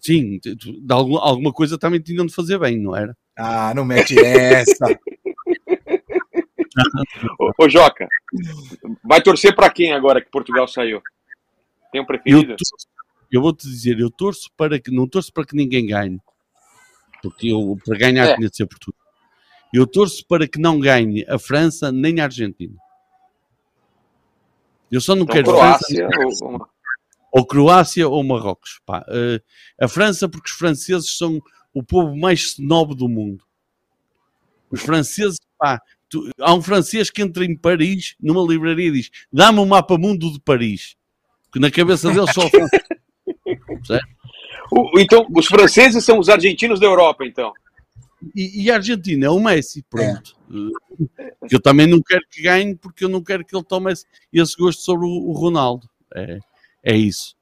Sim, tu- de alguma, alguma coisa também tinham de fazer bem, não era? Ah, não mete essa. Ô, ô, Joca, vai torcer pra quem agora que Portugal saiu? Tem um Eu, preferido? torço- eu vou te dizer, eu torço para que não torço para que ninguém ganhe, porque eu para ganhar É. tinha de ser Portugal. Eu torço para que não ganhe a França nem a Argentina. Eu só não Então, quero Croácia França, ou, ou- Croácia ou Marrocos. pá. Eh, a França, porque os franceses são o povo mais snob do mundo. Os franceses, pá, tu- há um francês que entra em Paris, numa livraria e diz: dá-me um mapa mundo de Paris. Que na cabeça dele só. O- Então, os franceses são os argentinos da Europa, então. E, e a Argentina é o Messi, pronto. Eh, Eu também não quero que ganhe porque eu não quero que ele tome esse, esse gosto sobre o, o Ronaldo. É, é isso.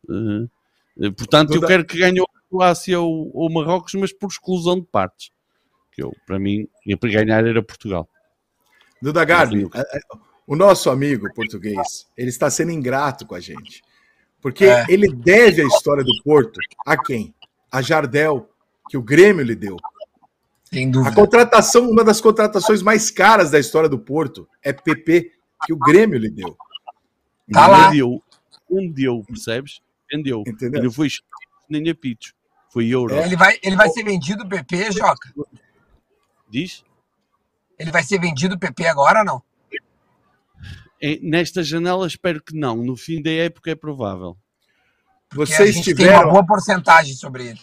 Eh, portanto, eu quero que ganhe ou a Croácia ou ou o Marrocos, mas por exclusão de partes. Que eu, para mim, ia para ganhar era Portugal. Duda Garbi, o nosso amigo português, ele está sendo ingrato com a gente. Porque É. ele deve a história do Porto a quem? A Jardel, que o Grêmio lhe deu. Sem A dúvida. contratação, uma das contratações mais caras da história do Porto é PP, que o Grêmio lhe deu. Tá lá. Vendeu, vendeu, percebes? Vendeu. Entendeu? E não foi nem apitos. Foi euro. É. Ele vai, ele vai ser vendido o PP, Joca? Diz? Ele vai ser vendido o PP agora ou não? Em- nesta janela, espero que não. No fim da época é provável. Porque a Vocês gente tem uma tiveram, boa porcentagem sobre ele.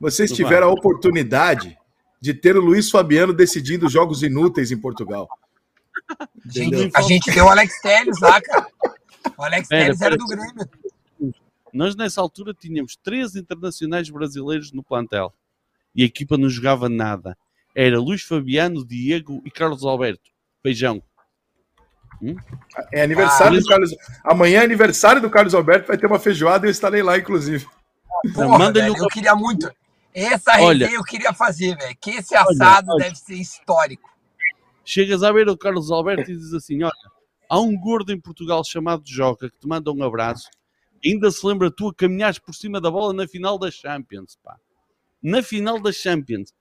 vocês tiveram a oportunidade de ter o Luiz Fabiano decidindo jogos inúteis em Portugal. A gente, a gente deu o Alex Telles lá, cara. O Alex Pera, Telles era do Grêmio. Nós, nessa altura, tínhamos três internacionais brasileiros no plantel. E a equipa não jogava nada. Era Luís Fabiano, Diego e Carlos Alberto. Beijão. É aniversário Ah, do Carlos. Amanhã é aniversário do Carlos Alberto, vai ter uma feijoada e eu estarei lá, inclusive. Porra, Manda-lhe velho, eu queria muito. Essa Olha. eu queria fazer, velho. Que esse assado olha. deve ser histórico. Chegas a ver o Carlos Alberto e dizes assim: Olha, há um gordo em Portugal chamado Joca que te manda um abraço. Ainda se lembra tu a caminhares por cima da bola na final da Champions, pá. Na final da Champions.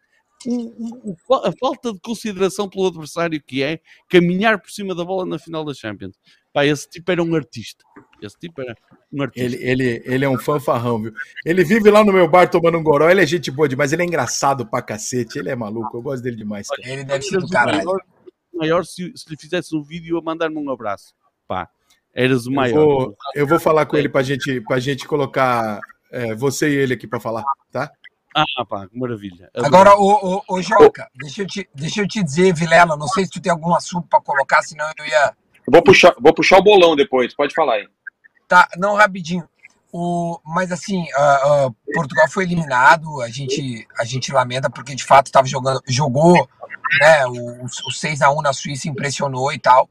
O- o- a falta de consideração pelo adversário que é caminhar por cima da bola na final da Champions. Pá, esse tipo era um artista. Esse tipo era um artista. Ele, ele, ele é um fanfarrão, viu? Ele vive lá no meu bar tomando um goró. Ele é gente boa demais. Ele é engraçado pra cacete. Ele é maluco. Eu gosto dele demais. cara. Ele deve ser do o caralho. maior, maior se, se lhe fizesse um vídeo a mandar-me um abraço. Pá, eras o Eu maior. vou, eu vou falar com ele pra gente, pra gente colocar é, você e ele aqui pra falar, tá? Ah, pá, que maravilha. Agora, ô, ô, ô Joca, deixa eu, te, deixa eu te dizer, Vilela, não sei se tu tem algum assunto pra colocar, senão eu ia. Vou puxar, vou puxar o bolão depois, pode falar aí. Tá, não, rapidinho. O, mas assim, ah, ah, Portugal foi eliminado, a gente, a gente lamenta porque de fato estava jogando, jogou, né? O, o 6x1 na Suíça impressionou e tal.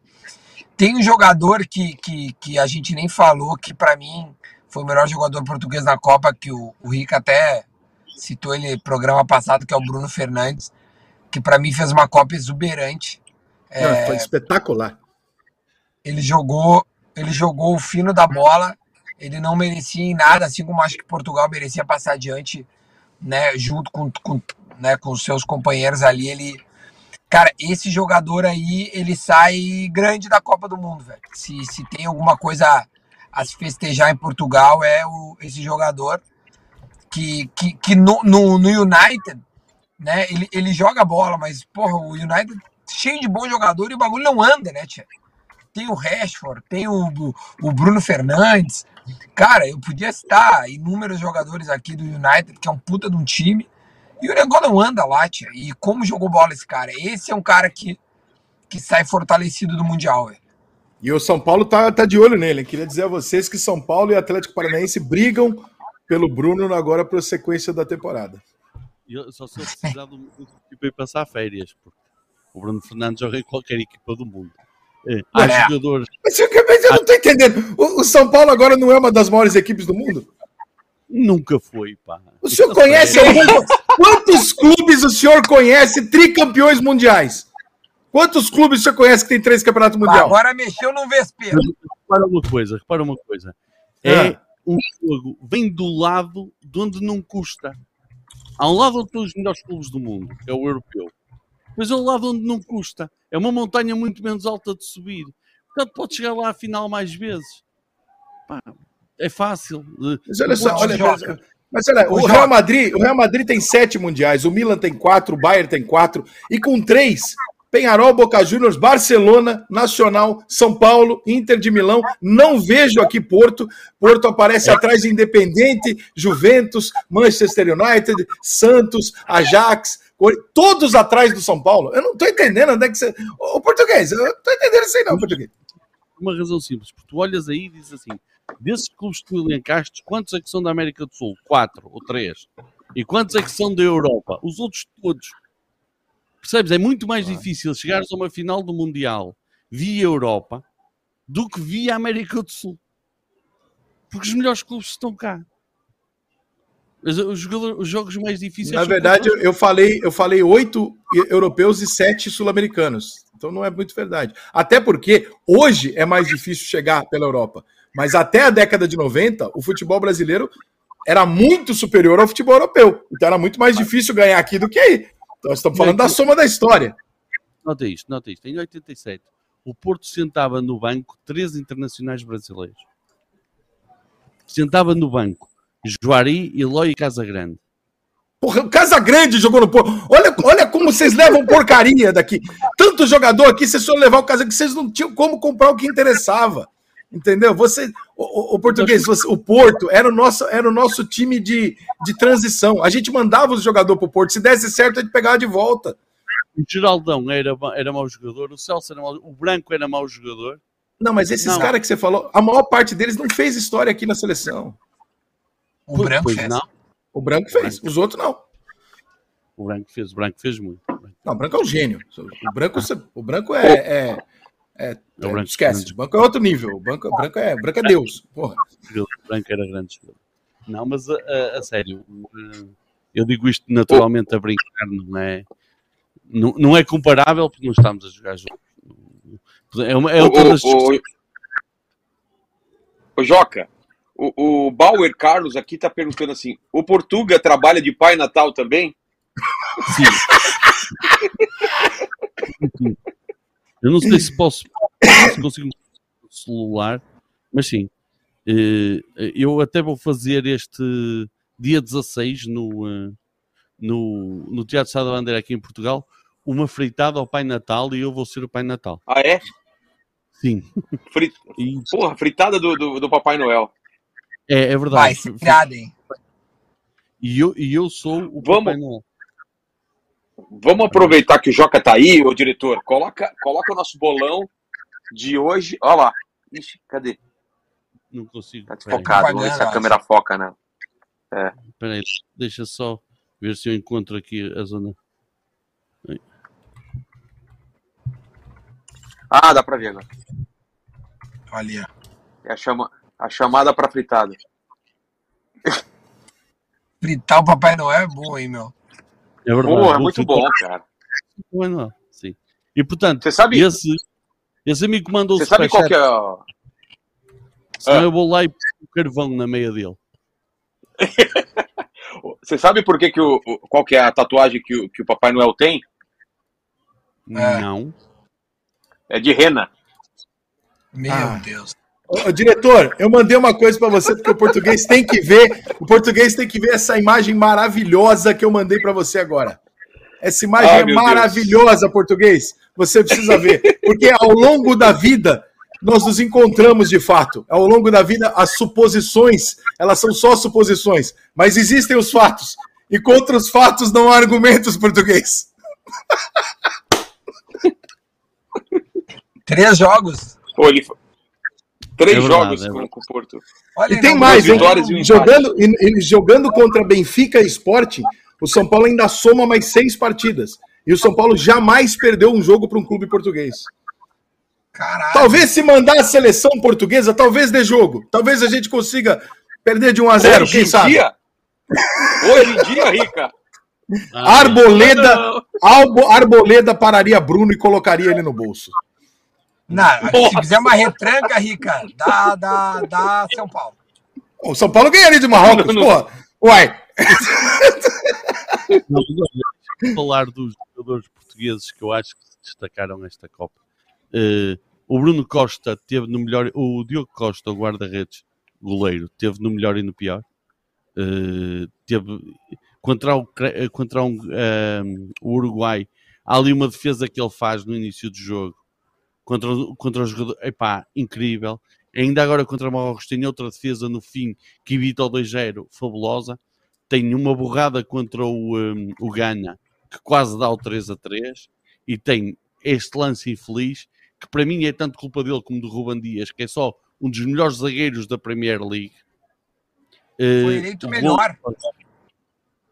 Tem um jogador que, que, que a gente nem falou, que para mim foi o melhor jogador português na Copa, que o, o Rica até citou ele no programa passado, que é o Bruno Fernandes, que para mim fez uma Copa exuberante. Não, foi espetacular. Ele jogou, ele jogou o fino da bola, ele não merecia em nada, assim como acho que Portugal merecia passar adiante, né, junto com, com, né, com seus companheiros ali, ele cara, esse jogador aí, ele sai grande da Copa do Mundo, velho. Se, se tem alguma coisa a se festejar em Portugal é o, esse jogador que, que, que no, no, no United, né, ele, ele joga bola, mas porra, o United cheio de bom jogador e o bagulho não anda, né, tia? Tem o Rashford, tem o, o Bruno Fernandes. Cara, eu podia citar inúmeros jogadores aqui do United, que é um puta de um time, e o negócio não anda lá, tia. E como jogou bola esse cara? Esse é um cara que, que sai fortalecido do Mundial, velho. E o São Paulo tá, tá de olho nele. Queria dizer a vocês que São Paulo e Atlético Paranaense brigam pelo Bruno agora para a sequência da temporada. Eu só se eu precisar do tipo ir passar férias, porque o Bruno Fernandes joga em qualquer equipa do mundo. É, há é. jogadores. Mas eu, não estou entendendo. O, o, São Paulo agora não é uma das maiores equipes do mundo? Nunca foi, pá. O senhor conhece algum... Quantos clubes o senhor conhece tricampeões mundiais? Quantos clubes o senhor conhece que tem três campeonatos mundiais? Agora mexeu no vespeiro. Repara uma coisa, repara uma coisa. É, é um jogo vem do lado de onde não custa. Há um lado onde estão os melhores clubes do mundo, que é o europeu. Mas é um lado onde não custa. É uma montanha muito menos alta de subir. Portanto, pode chegar lá à final mais vezes. Pá, é fácil. Mas olha só, olha, mas olha, o Real Madrid, o Real Madrid tem sete mundiais, o Milan tem quatro, o Bayern tem quatro, e com três Penharol, Boca Juniors, Barcelona, Nacional, São Paulo, Inter de Milão. Não vejo aqui Porto. Porto aparece é. atrás de Independente, Juventus, Manchester United, Santos, Ajax, todos atrás do São Paulo. Eu não estou entendendo onde é que você. O português, eu não estou entendendo isso aí, não, português. Uma razão simples, porque tu olhas aí e dizes assim: desses clubes que tu elencaste, quantos é que são da América do Sul? Quatro ou três. E quantos é que são da Europa? Os outros todos Percebes? É muito mais difícil chegares a uma final do Mundial via Europa do que via América do Sul. Porque os melhores clubes estão cá. Os, os jogos mais difíceis. Na verdade, eu, eu falei eu falei oito europeus e sete sul-americanos. Então não é muito verdade. Até porque hoje é mais difícil chegar pela Europa. Mas até a década de 90, o futebol brasileiro era muito superior ao futebol europeu. Então era muito mais difícil ganhar aqui do que aí. Nós estamos falando da soma da história. Nota isto, nota isto. Em 87, o Porto sentava no banco três internacionais brasileiros. Sentava no banco Juari, Eloy e Casagrande. Porra, o Casagrande jogou no Porto. Olha, olha como vocês levam porcaria daqui. Tanto jogador aqui, vocês só levar o Casagrande, vocês não tinham como comprar o que interessava. Entendeu? Você, o, o, português, você, o Porto era o nosso, era o nosso time de, de transição. A gente mandava os jogadores para o Porto. Se desse certo, a gente pegava de volta. O Geraldão era, era mau jogador, o Celso era mau, o Branco era mau jogador. Não, mas esses caras que você falou, a maior parte deles não fez história aqui na seleção. O Branco fez. Não. O Branco fez, os outros não. O Branco fez, o Branco fez muito. Não, o Branco é um gênio. O Branco, o branco é, é é, é, é esquece, o banco é outro nível. O banco, o branco, é, o branco é Deus. Porra. O branco era grande Não, mas a, a, a, sério, eu digo isto naturalmente a brincar, não é, não, não é comparável porque não estamos a jogar juntos. É, uma, é outra das o, o, o Joca, o, o Bauer Carlos aqui está perguntando assim: o Portuga trabalha de Pai Natal também? Sim. Eu não sei se posso, se consigo celular, mas sim. Eh, eu até vou fazer este dia 16 no, eh, no, no Teatro Sá da Bandeira aqui em Portugal uma fritada ao Pai Natal e eu vou ser o Pai Natal. Ah, é? Sim. Frit... Porra, fritada do, do, do, Papai Noel. É, é verdade. Vai, fritada, hein? E eu, e eu sou o Vamos... Papai. Vamos aproveitar que o Joca tá aí, ô diretor. Coloca, coloca o nosso bolão de hoje. Olha lá. Ixi, cadê? Não consigo. Tá desfocado. Vamos ver se a câmera foca, né? É. Peraí, deixa só ver se eu encontro aqui a zona. Ah, dá pra ver agora. Olha. É a, chama... a chamada pra fritada. Fritar o Papai Noel é bom, hein, meu? É verdade. Pô, é muito bom, cara. Bueno, sim. E portanto, você sabe, esse, esse amigo mandou Você sabe qual que é. Senão ah. eu vou lá e o carvão na meia dele. você sabe por que, que o, qual que é a tatuagem que o, que o Papai Noel tem? É. Não. É de rena. Meu ah. Deus. Ô, diretor, eu mandei uma coisa para você porque o português tem que ver, o português tem que ver essa imagem maravilhosa que eu mandei para você agora. Essa imagem é maravilhosa, Deus. português. você precisa ver. Porque ao longo da vida, nós nos encontramos de fato. Ao longo da vida, as suposições, elas são só suposições, mas existem os fatos. E contra os fatos não há argumentos português. Três jogos. Pô, ele... Três É verdade, jogos é com, o Porto. Olha, E tem não- mais, hein? e um. Jogando, e- e jogando contra Benfica e Sporting, o São Paulo ainda soma mais seis partidas. E o São Paulo jamais perdeu um jogo para um clube português. Caralho. Talvez se mandar a seleção portuguesa, talvez dê jogo. Talvez a gente consiga perder de 1 a 0, Hoje quem em sabe? dia? Hoje em dia, Rica? Ah, Arboleda. Albo- Arboleda pararia Bruno e colocaria ele no bolso. Não, se fizer uma retranca, Rica, dá, dá, dá São Paulo. O São Paulo ganharia de Marrocos, Não, não. porra. Uai, Não, não, falar dos jogadores portugueses que eu acho que se destacaram esta Copa. Eh, o Bruno Costa teve no melhor, o Diogo Costa, o guarda-redes, goleiro, teve no melhor e no pior. Eh, teve contra, o, contra um, eh, o Uruguai. Há ali uma defesa que ele faz no início do jogo contra, o- contra o jogador. Epá, incrível. Ainda agora contra o Marrocos tem outra defesa no fim que evita o 2-0, fabulosa tem uma borrada contra o, um, o Gana, que quase dá o 3 a 3, e tem este lance infeliz, que para mim é tanto culpa dele como do Ruban Dias, que é só um dos melhores zagueiros da Premier League. Foi Eh, eleito o melhor.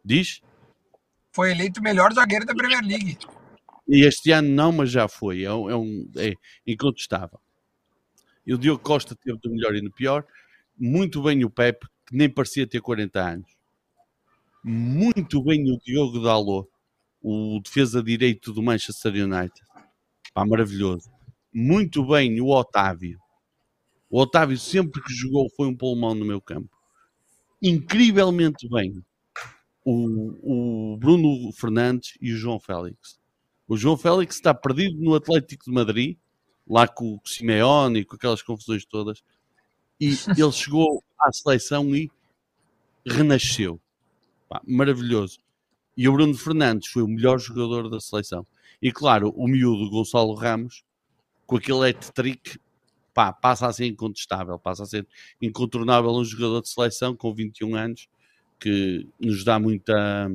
Diz? Foi eleito o melhor zagueiro da Premier League. E este ano não, mas já foi. É, um, é, um- é incontestável. E o Diogo Costa teve do melhor e no pior. Muito bem o Pepe, que nem parecia ter 40 anos. Muito bem o Diogo Dalot, o defesa direito do Manchester United. Pá, maravilhoso. Muito bem o Otávio. O Otávio sempre que jogou foi um pulmão no meu campo. Incrivelmente bem. O, o Bruno Fernandes e o João Félix. O João Félix está perdido no Atlético de Madrid, lá com o Simeone e com aquelas confusões todas. E ele chegou à seleção e renasceu. Pá, maravilhoso. E o Bruno Fernandes foi o melhor jogador da seleção. E claro, o miúdo Gonçalo Ramos, com aquele hat-trick, pá, passa a ser incontestável, passa a ser incontornável um jogador de seleção com 21 anos, que nos dá muita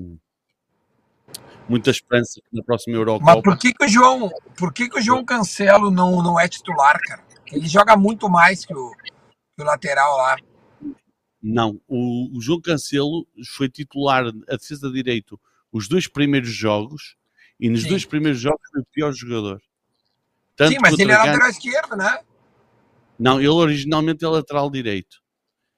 muita esperança que na próxima Mas Eurocopa por que, que o João, por que, que o João Cancelo não, não é titular, cara? Ele joga muito mais que o, que o lateral lá. Não, o, o João Cancelo foi titular a defesa de direito os dois primeiros jogos e nos Sim. dois primeiros jogos foi o pior jogador. Tanto Sim, mas ele é lateral esquerdo, né? Não, ele originalmente é lateral direito.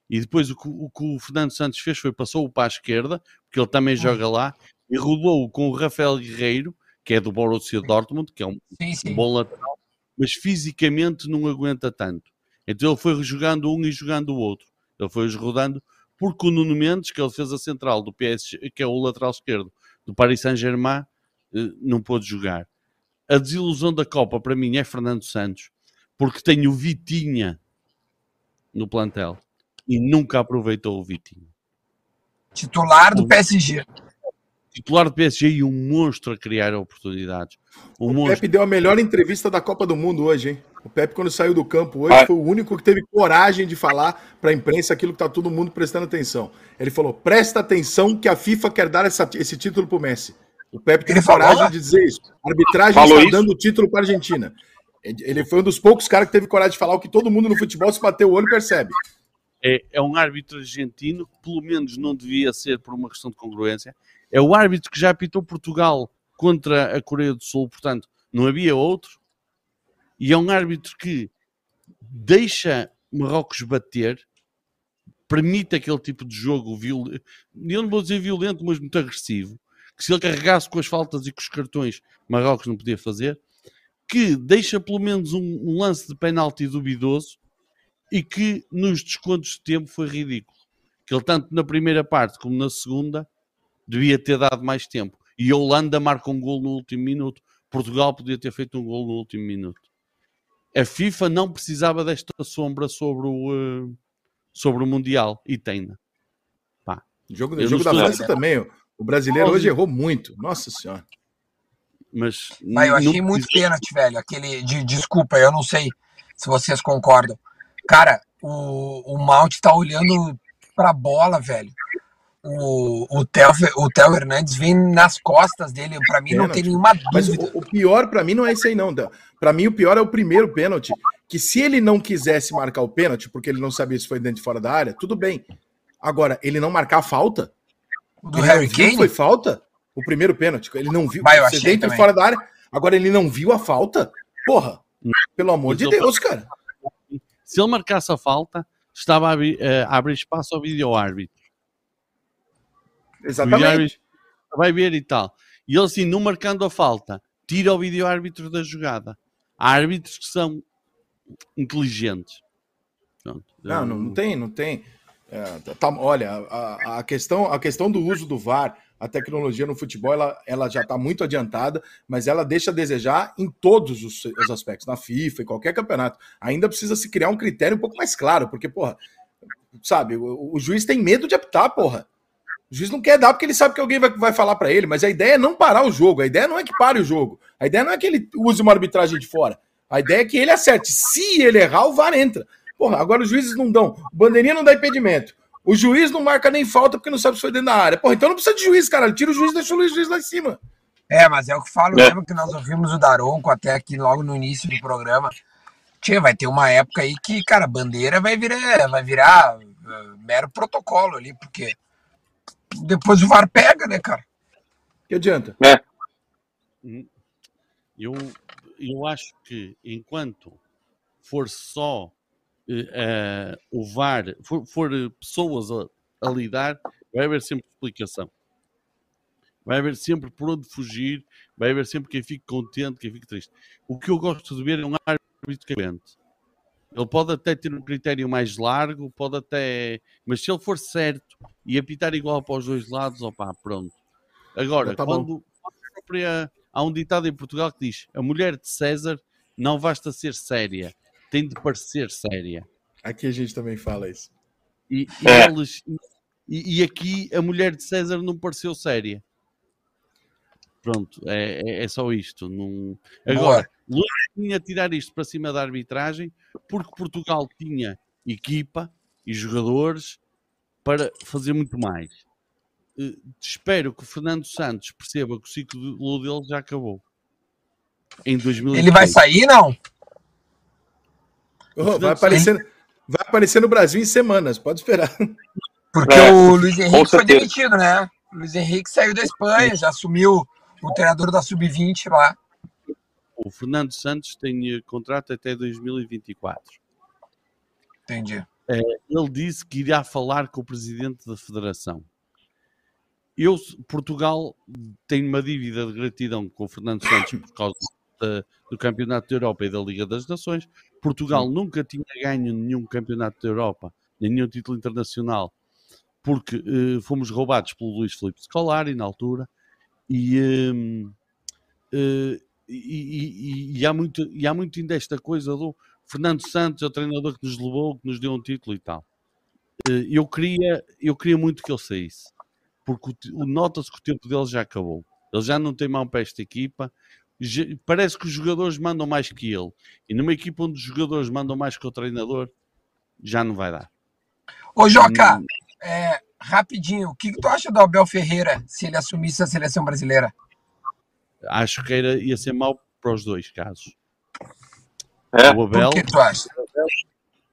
E depois o que o, que o Fernando Santos fez foi passou-o para a esquerda, porque ele também joga lá, e rodou-o com o Rafael Guerreiro, que é do Borussia Dortmund, que é um Sim, um sim. bom lateral, mas fisicamente não aguenta tanto. Então ele foi jogando um e jogando o outro. Ele foi rodando, porque o Nuno Mendes, que é a defesa central do PSG, que é o lateral esquerdo do Paris Saint-Germain, eh, não pôde jogar. A desilusão da Copa para mim é Fernando Santos, porque tem o Vitinha no plantel e nunca aproveitou o Vitinha. Titular do PSG. Titular do PSG e um monstro a criar oportunidades. Um O monstro. Pepe deu a melhor entrevista da Copa do Mundo hoje, hein? O Pepe, quando saiu do campo hoje, Ah. foi o único que teve coragem de falar para a imprensa aquilo que tá todo mundo prestando atenção. Ele falou: presta atenção que a FIFA quer dar essa- esse título pro Messi. O Pepe teve falou? coragem de dizer isso. A arbitragem Falou está isso? dando o título para a Argentina. Ele foi um dos poucos caras que teve coragem de falar o que todo mundo no futebol, se bater o olho, percebe. é, é um árbitro argentino que pelo menos não devia ser por uma questão de congruência. É o árbitro que já apitou Portugal contra a Coreia do Sul, portanto, não havia outro. E é um árbitro que deixa Marrocos bater, permite aquele tipo de jogo violento, eu não vou dizer violento, mas muito agressivo, que se ele carregasse com as faltas e com os cartões, Marrocos não podia fazer, que deixa pelo menos um, lance de penalti duvidoso, e que nos descontos de tempo foi ridículo. Que ele, tanto na primeira parte como na segunda, devia ter dado mais tempo. E a Holanda marca um gol no último minuto. Portugal podia ter feito um gol no último minuto. A FIFA não precisava desta sombra sobre o, eh, sobre o Mundial. E tem-na. O jogo, o jogo não da França também. O brasileiro hoje errou muito. Nossa Senhora. Mas Mas eu não achei muito precisa- pênalti, velho. Aquele. De, desculpa, eu não sei se vocês concordam. Cara, o, o Mount tá olhando pra bola, velho. O, o, Theo, o Theo Hernandes vem nas costas dele. Pra mim, não tem Pênalti. nenhuma Mas dúvida. o, o pior pra mim não é esse aí, não. Dan. Pra mim, o pior é o primeiro pênalti. Que se ele não quisesse marcar o pênalti, porque ele não sabia se foi dentro e fora da área, tudo bem. Agora, ele não marcar a falta? O do ele Harry Kane? foi falta? O primeiro pênalti. Ele não viu. Vai, achei dentro também. e fora da área. Agora, ele não viu a falta? Porra, pelo amor Mas de eu- Deus, cara. Se ele marcasse a falta, estava a abrir, eh, a abrir espaço ao vídeo-árbitro. O Exatamente. vai ver e tal. E ele, assim, não marcando a falta, tira o vídeo-árbitro da jogada. Há árbitros que são inteligentes. Pronto. Não, não, não tem, não tem. É, tá- olha, a, a questão, a questão do uso do VAR, a tecnologia no futebol, ela, ela já está muito adiantada, mas ela deixa a desejar em todos os, os aspectos, na FIFA, em qualquer campeonato. Ainda precisa se criar um critério um pouco mais claro, porque, porra, sabe, o, o juiz tem medo de apitar, porra. O juiz não quer dar porque ele sabe que alguém vai, vai falar para ele, mas a ideia é não parar o jogo, a ideia não é que pare o jogo, a ideia não é que ele use uma arbitragem de fora, a ideia é que ele acerte. Se ele errar, o VAR entra. Porra, agora os juízes não dão. O bandeirinha não dá impedimento. O juiz não marca nem falta porque não sabe se foi dentro da área. Porra, então não precisa de juiz, cara. Tira o juiz e deixa o juiz lá em cima. É, mas é o que falo. É. Lembra que nós ouvimos o Daronco até aqui logo no início do programa. Tia, vai ter uma época aí que, cara, bandeira vai virar, vai virar eh, mero protocolo ali, porque depois o VAR pega, né, cara? Que adianta? Eu, eu acho que enquanto for só eh, o VAR, for, for, pessoas a, a lidar, vai haver sempre explicação. Vai haver sempre por onde fugir, vai haver sempre quem fique contente, quem fique triste. O que eu gosto de ver é um árbitro que aguente. Ele pode até ter um critério mais largo, pode até. Mas se ele for certo e apitar igual para os dois lados, opá, pronto. Agora, Tá bom. quando própria- há um ditado em Portugal que diz: a mulher de César não basta ser séria, tem de parecer séria. Aqui a gente também fala isso. E, e É. eles, e, e aqui a mulher de César não pareceu séria. Pronto, é, é, é só isto. Não... Agora, Luís tinha a tirar isto para cima da arbitragem porque Portugal tinha equipa e jogadores para fazer muito mais. Eh, espero que o Fernando Santos perceba que o ciclo dele já acabou. Em 2016. Ele vai sair, não? Oh, vai, aparecer, vai aparecer no Brasil em semanas, pode esperar. Porque É, o Luiz Henrique foi demitido, né? O Luiz Henrique saiu da Espanha, já assumiu o treinador da Sub-20 lá. O Fernando Santos tem eh, contrato até 2024. Entendi. Ele disse que irá falar com o presidente da federação. Eu, Portugal tem uma dívida de gratidão com o Fernando Santos por causa da- do Campeonato da Europa e da Liga das Nações. Portugal nunca tinha ganho nenhum Campeonato da Europa, nenhum título internacional, porque eh, fomos roubados pelo Luís Filipe Scolari na altura e, hum, eh, e, e- e- há muito, e há muito ainda esta coisa do Fernando Santos é o treinador que nos levou, que nos deu um título e tal. Eh, Eu queria, eu queria muito que ele saísse, porque o o- nota-se que o tempo dele já acabou. Ele já não tem mão para esta equipa. Parece que os jogadores mandam mais que ele. E numa equipa onde os jogadores mandam mais que o treinador, já não vai dar. Ô, Joca, é, rapidinho, o que, que tu acha do Abel Ferreira se ele assumisse a seleção brasileira? Acho que era, ia ser mau para os dois casos. É. O Abel que tu acha?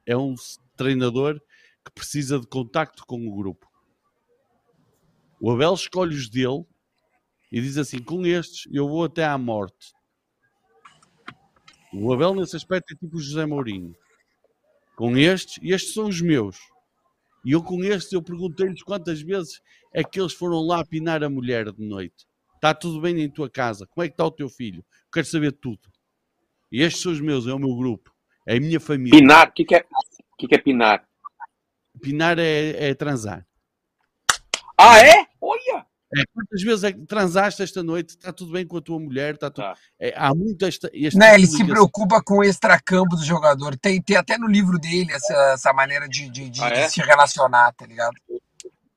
é um treinador que precisa de contacto com o grupo. O Abel escolhe os dele e diz assim: com estes eu vou até à morte. O Abel, nesse aspecto, é tipo o José Mourinho. Com estes, e estes são os meus. E eu, com estes, eu perguntei-lhes quantas vezes é que eles foram lá pinar a mulher de noite. Está tudo bem em tua casa? Como é que está o teu filho? Quero saber tudo. E estes são os meus, é o meu grupo, é a minha família. Pinar, o que, que, é, que, que é pinar? Pinar é, é transar. Ah, é? É, quantas vezes é que transaste esta noite? Está tudo bem com a tua mulher? Está tudo... Tá. É, há muito esta. Este Né, tipo ele de se preocupa com o extracampo do jogador. Tem, tem até no livro dele essa, essa maneira de, de- de Ah, é? se relacionar, tá ligado?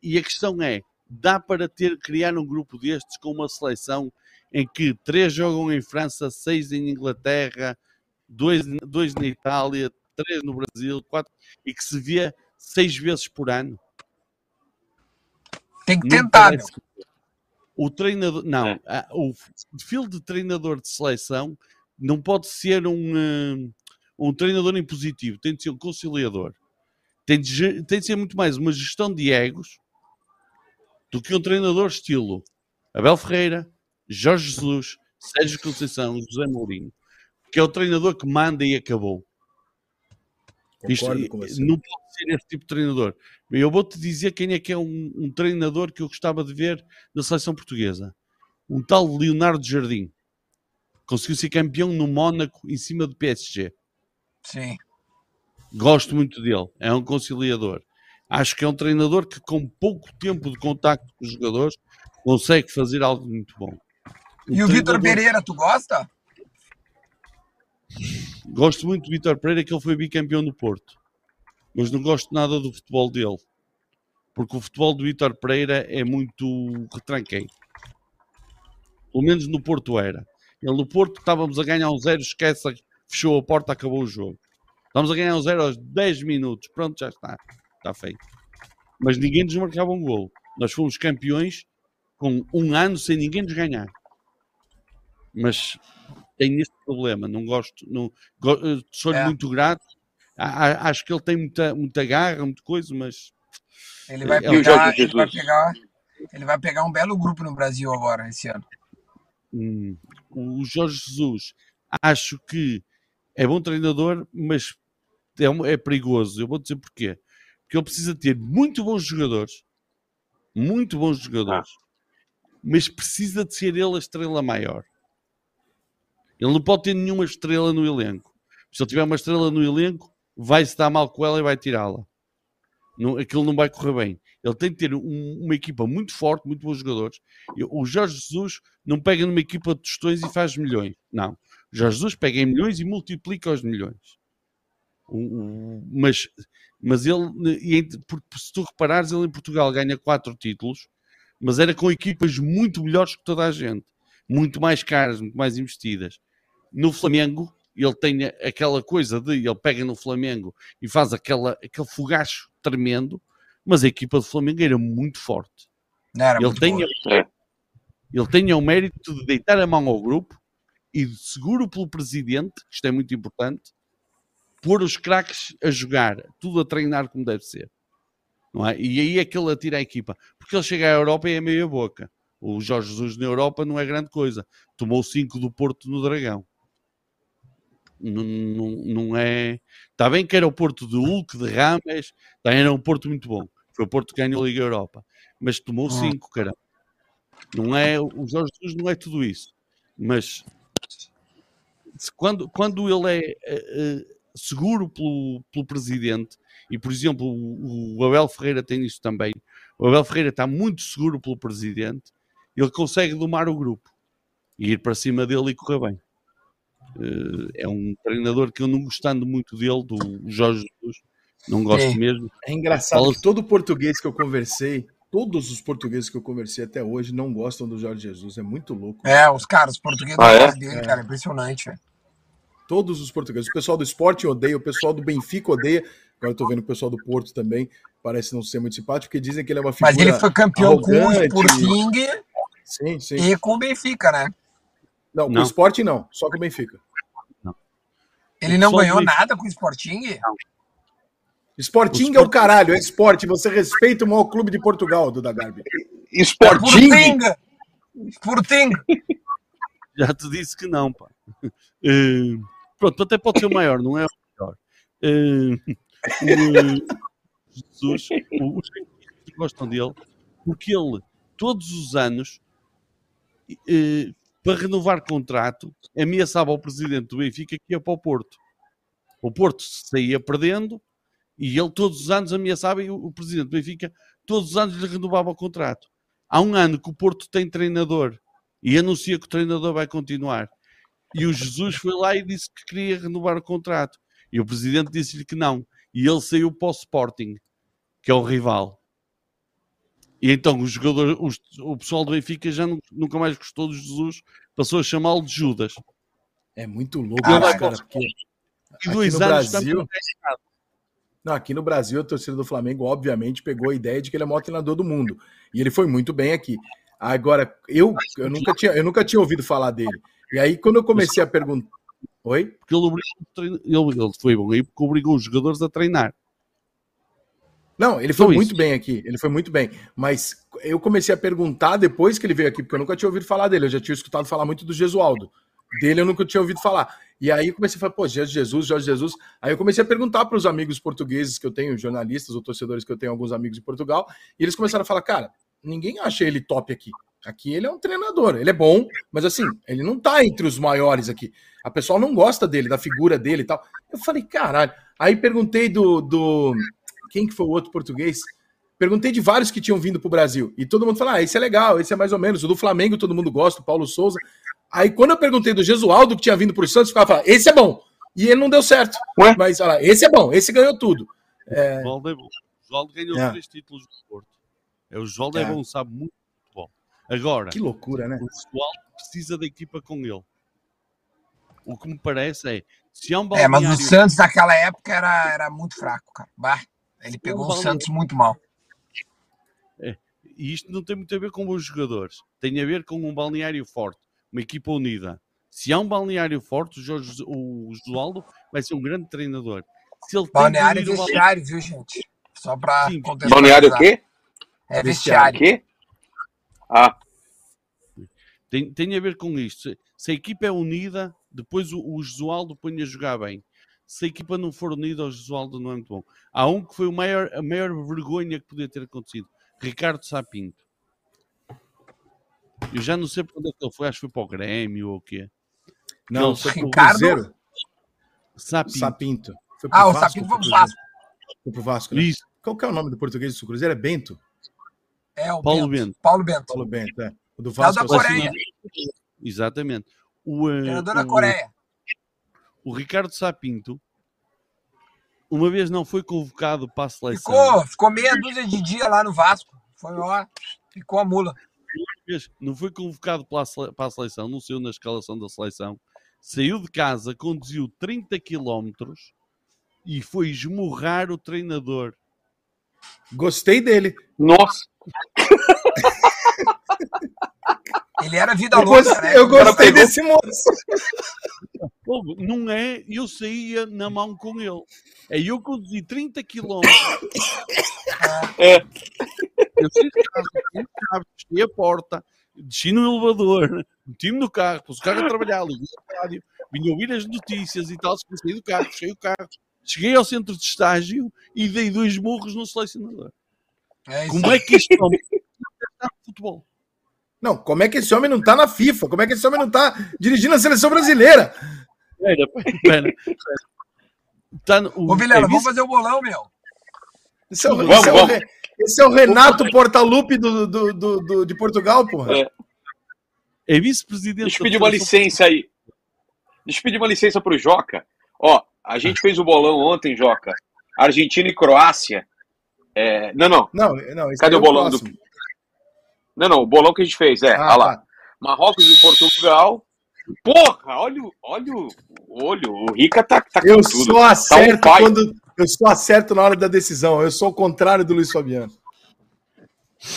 E a questão é: dá para ter, criar um grupo destes com uma seleção em que três jogam em França, seis em Inglaterra, dois, dois na Itália, três no Brasil, quatro, e que se vê seis vezes por ano. Tem que tentar, parece... O treinador, não, é. o perfil de treinador de seleção não pode ser um, eh, um treinador impositivo, tem de ser um conciliador. Tem de, tem de ser muito mais uma gestão de egos do que um treinador estilo Abel Ferreira, Jorge Jesus, Sérgio Conceição, José Mourinho, que é o treinador que manda e acabou. Isto, não pode ser esse tipo de treinador. Eu vou-te dizer quem é que é um, um, treinador que eu gostava de ver na seleção portuguesa. Um tal Leonardo Jardim. Conseguiu ser campeão no Mónaco em cima do PSG. Sim. Gosto muito dele. É um conciliador. Acho que é um treinador que, com pouco tempo de contacto com os jogadores, consegue fazer algo muito bom. Um e o Vitor Pereira, tu gosta? Gosto muito do Vitor Pereira, que ele foi bicampeão no Porto. Mas não gosto nada do futebol dele. Porque o futebol do Vitor Pereira é muito retranqueiro. Pelo menos no Porto era. Ele no Porto estávamos a ganhar um zero, esquece, fechou a porta, acabou o jogo. Estamos a ganhar um zero aos 10 minutos. Pronto, já está. Está feito. Mas ninguém nos marcava um golo. Nós fomos campeões com um ano sem ninguém nos ganhar. Mas tenho este problema, não gosto, não, sou-lhe é. muito grato. Acho que ele tem muita, muita garra, muita coisa, mas ele vai, é pegar, ele, vai pegar, ele vai pegar um belo grupo no Brasil agora, esse ano. Hum, o Jorge Jesus, acho que é bom treinador, mas é, é perigoso. Eu vou dizer porquê. Porque ele precisa ter muito bons jogadores, muito bons jogadores, ah. mas precisa de ser ele a estrela maior. Ele não pode ter nenhuma estrela no elenco. Se ele tiver uma estrela no elenco, vai-se dar mal com ela e vai tirá-la. Não, aquilo não vai correr bem. Ele tem de ter um, uma equipa muito forte, muito bons jogadores. O Jorge Jesus não pega numa equipa de tostões e faz milhões. Não. O Jorge Jesus pega em milhões e multiplica os milhões. mas, mas ele, se tu reparares, ele em Portugal ganha quatro títulos, mas era com equipas muito melhores que toda a gente muito mais caras, muito mais investidas. No Flamengo, ele tem aquela coisa de ele pega no Flamengo e faz aquela, aquele fogacho tremendo, mas a equipa do Flamengo era muito forte. Era ele, muito tem, ele tem o mérito de deitar a mão ao grupo e seguro pelo presidente, isto é muito importante, pôr os craques a jogar, tudo a treinar como deve ser. Não é? E aí é que ele atira a equipa. Porque ele chega à Europa e é meia boca. O Jorge Jesus na Europa não é grande coisa. Tomou 5 do Porto no Dragão. Não, não, não, é. Está bem que era o Porto de Hulk, de Rames, também era um Porto muito bom. Foi o Porto que ganhou a Liga Europa. Mas tomou 5, ah. caramba. Não é, o Jorge Jesus não é tudo isso. Mas quando, quando ele é uh, seguro pelo, pelo presidente, e por exemplo, o, o Abel Ferreira tem isso também. O Abel Ferreira está muito seguro pelo presidente ele consegue domar o grupo e ir para cima dele e correr bem. Uh, é um treinador que eu não gostando muito dele, do Jorge Jesus, não gosto é. mesmo. É engraçado Fala... que todo português que eu conversei, todos os portugueses que eu conversei até hoje não gostam do Jorge Jesus, é muito louco. É, os caras, os portugueses ah, é? dele, é. cara, é impressionante, velho. Todos os portugueses, o pessoal do esporte odeia, o pessoal do Benfica odeia, agora eu tô vendo o pessoal do Porto também, parece não ser muito simpático, porque dizem que ele é uma figura Mas ele foi campeão com o Sporting Sim, sim. E com o Benfica, né? Não, com o Sport não, só com o Benfica. Não. Ele não só ganhou nada com o Sporting? Não. Sporting o é o caralho, é esporte. Você respeita o maior clube de Portugal, Duda Garbi. Sporting? É Sporting! Já te disse que não, pá. Uh, pronto, até pode ser o maior, não é o melhor. Uh, o, Jesus, os que gostam dele, porque ele, todos os anos, eh, para renovar contrato, ameaçava ao presidente do Benfica que ia para o Porto. O Porto saía perdendo e ele todos os anos ameaçava e o, presidente do Benfica todos os anos lhe renovava o contrato. Há um ano que o Porto tem treinador e anuncia que o treinador vai continuar. E o Jesus foi lá e disse que queria renovar o contrato. E o presidente disse-lhe que não. E ele saiu para o Sporting, que é o rival. E então o jogador, o pessoal do Benfica já nunca mais gostou do Jesus passou a chamá-lo de Judas. É muito louco, Ah, vai, cara. Porque Aqui dois no anos Brasil- também não Não, aqui no Brasil, a torcida do Flamengo, obviamente, pegou a ideia de que ele é o maior treinador do mundo. E ele foi muito bem aqui. Agora, eu, eu, nunca, tinha, eu nunca tinha ouvido falar dele. E aí, quando eu comecei a perguntar. Oi? porque ele, obrigou os ele, ele foi bom aí porque obrigou os jogadores a treinar. Não, ele foi muito bem aqui. Ele foi muito bem. Mas eu comecei a perguntar depois que ele veio aqui, porque eu nunca tinha ouvido falar dele. Eu já tinha escutado falar muito do Gesualdo. Dele eu nunca tinha ouvido falar. E aí eu comecei a falar, pô, Jorge Jesus, Jorge Jesus. Aí eu comecei a perguntar para os amigos portugueses que eu tenho, jornalistas ou torcedores que eu tenho, alguns amigos em Portugal, e eles começaram a falar, cara, ninguém acha ele top aqui. Aqui ele é um treinador, ele é bom, mas assim, ele não tá entre os maiores aqui. A pessoa não gosta dele, da figura dele e tal. Eu falei, caralho. Aí perguntei do, do. Quem que foi o outro português? Perguntei de vários que tinham vindo pro Brasil. E todo mundo falou: ah, esse é legal, esse é mais ou menos. O do Flamengo todo mundo gosta, o Paulo Souza. Aí quando eu perguntei do Gesualdo, que tinha vindo pro Santos, ficava falando: esse é bom. E ele não deu certo. Ué? Mas olha lá, esse é bom, esse ganhou tudo. O é bom. O Jovaldo ganhou É. três títulos do Porto. É, o Jovaldo é. É. bom, sabe muito bom. Agora, Que loucura, né? o Jovaldo precisa da equipa com ele. O que me parece é, se há um É, mas balneário... o Santos naquela época era, era muito fraco, cara. Bah, ele pegou o balneário- Santos muito mal. E isto não tem muito a ver com bons jogadores. Tem a ver com um balneário forte, uma equipa unida. Se há um balneário forte, o, Jorge, o Josualdo vai ser um grande treinador. Se ele tem Balneário e o balneário- vestiário, viu, gente? Só contextualizar. Balneário o quê? É O vestiário. quê? Ah, tem, tem a ver com isto. Se, se a equipa é unida, depois o, o Josualdo põe a jogar bem. Se a equipa não for unida, o Josualdo não é muito bom. Há um que foi o maior, a maior vergonha que podia ter acontecido. Ricardo Sapinto. Eu já não sei para onde é que ele foi, acho que foi para o Grêmio ou o quê. Não, Não, foi Ricardo- Cruzeiro. Sapinto. Sapinto. Foi Ah, o Vasco, Sapinto foi pro Cruzeiro. Vasco. Foi pro Vasco, né? Isso, Qual que é o nome do português do Cruzeiro? É Bento? É o Paulo Bento. Bento. Paulo Bento. Paulo Bento, é. O do o Vasco. da é o Sapinto. Coreia. Exatamente. O, eh, Treinador da o- Coreia. O Ricardo Sapinto, uma vez não foi convocado para a seleção. Ficou, ficou meia dúzia de dia lá no Vasco. Foi ó, ficou a mula. vez não foi convocado para a seleção, não saiu na escalação da seleção, saiu de casa, conduziu 30 quilómetros e foi esmurrar o treinador. Gostei dele. nossa. Ele era vida Eu louca, gostei, né? eu gostei pegou- desse moço. Pô, Não é, eu saía na mão com ele. É eu conduzi 30 quilómetros. É. Eu saí de casa, fechei a porta, desci no elevador, meti-me no carro, pus o carro a trabalhar, liguei a rádio, vim ouvir as notícias e tal, saí do carro, fechei o carro, cheguei ao centro de estágio e dei dois morros no selecionador. É isso. Como é que este homem está no futebol? Não, como é que esse homem não tá na FIFA? Como é que esse homem não tá dirigindo a seleção brasileira? Espera, espera. Tá no, o, Ô, Vilela, é vamos fazer o bolão, meu. Esse é o, Vamos, esse é o vamos. Esse é o Renato Portaluppi do, do, do, do- de Portugal, porra. É. é vice-presidente. Deixa eu pedir uma licença aí. Deixa eu pedir uma licença pro Joca. Ó, a gente fez o bolão ontem, Joca. Argentina e Croácia. É, não, não. Não, não. Cadê é o bolão do-. Não, não. O bolão que a gente fez. É, Ah, olha lá. tá. Marrocos e Portugal. Porra, olha, o- olha o olho. O Rica tá, tá com Eu tudo. só acerto pai. quando. Eu só acerto na hora da decisão. Eu sou o contrário do Luiz Fabiano.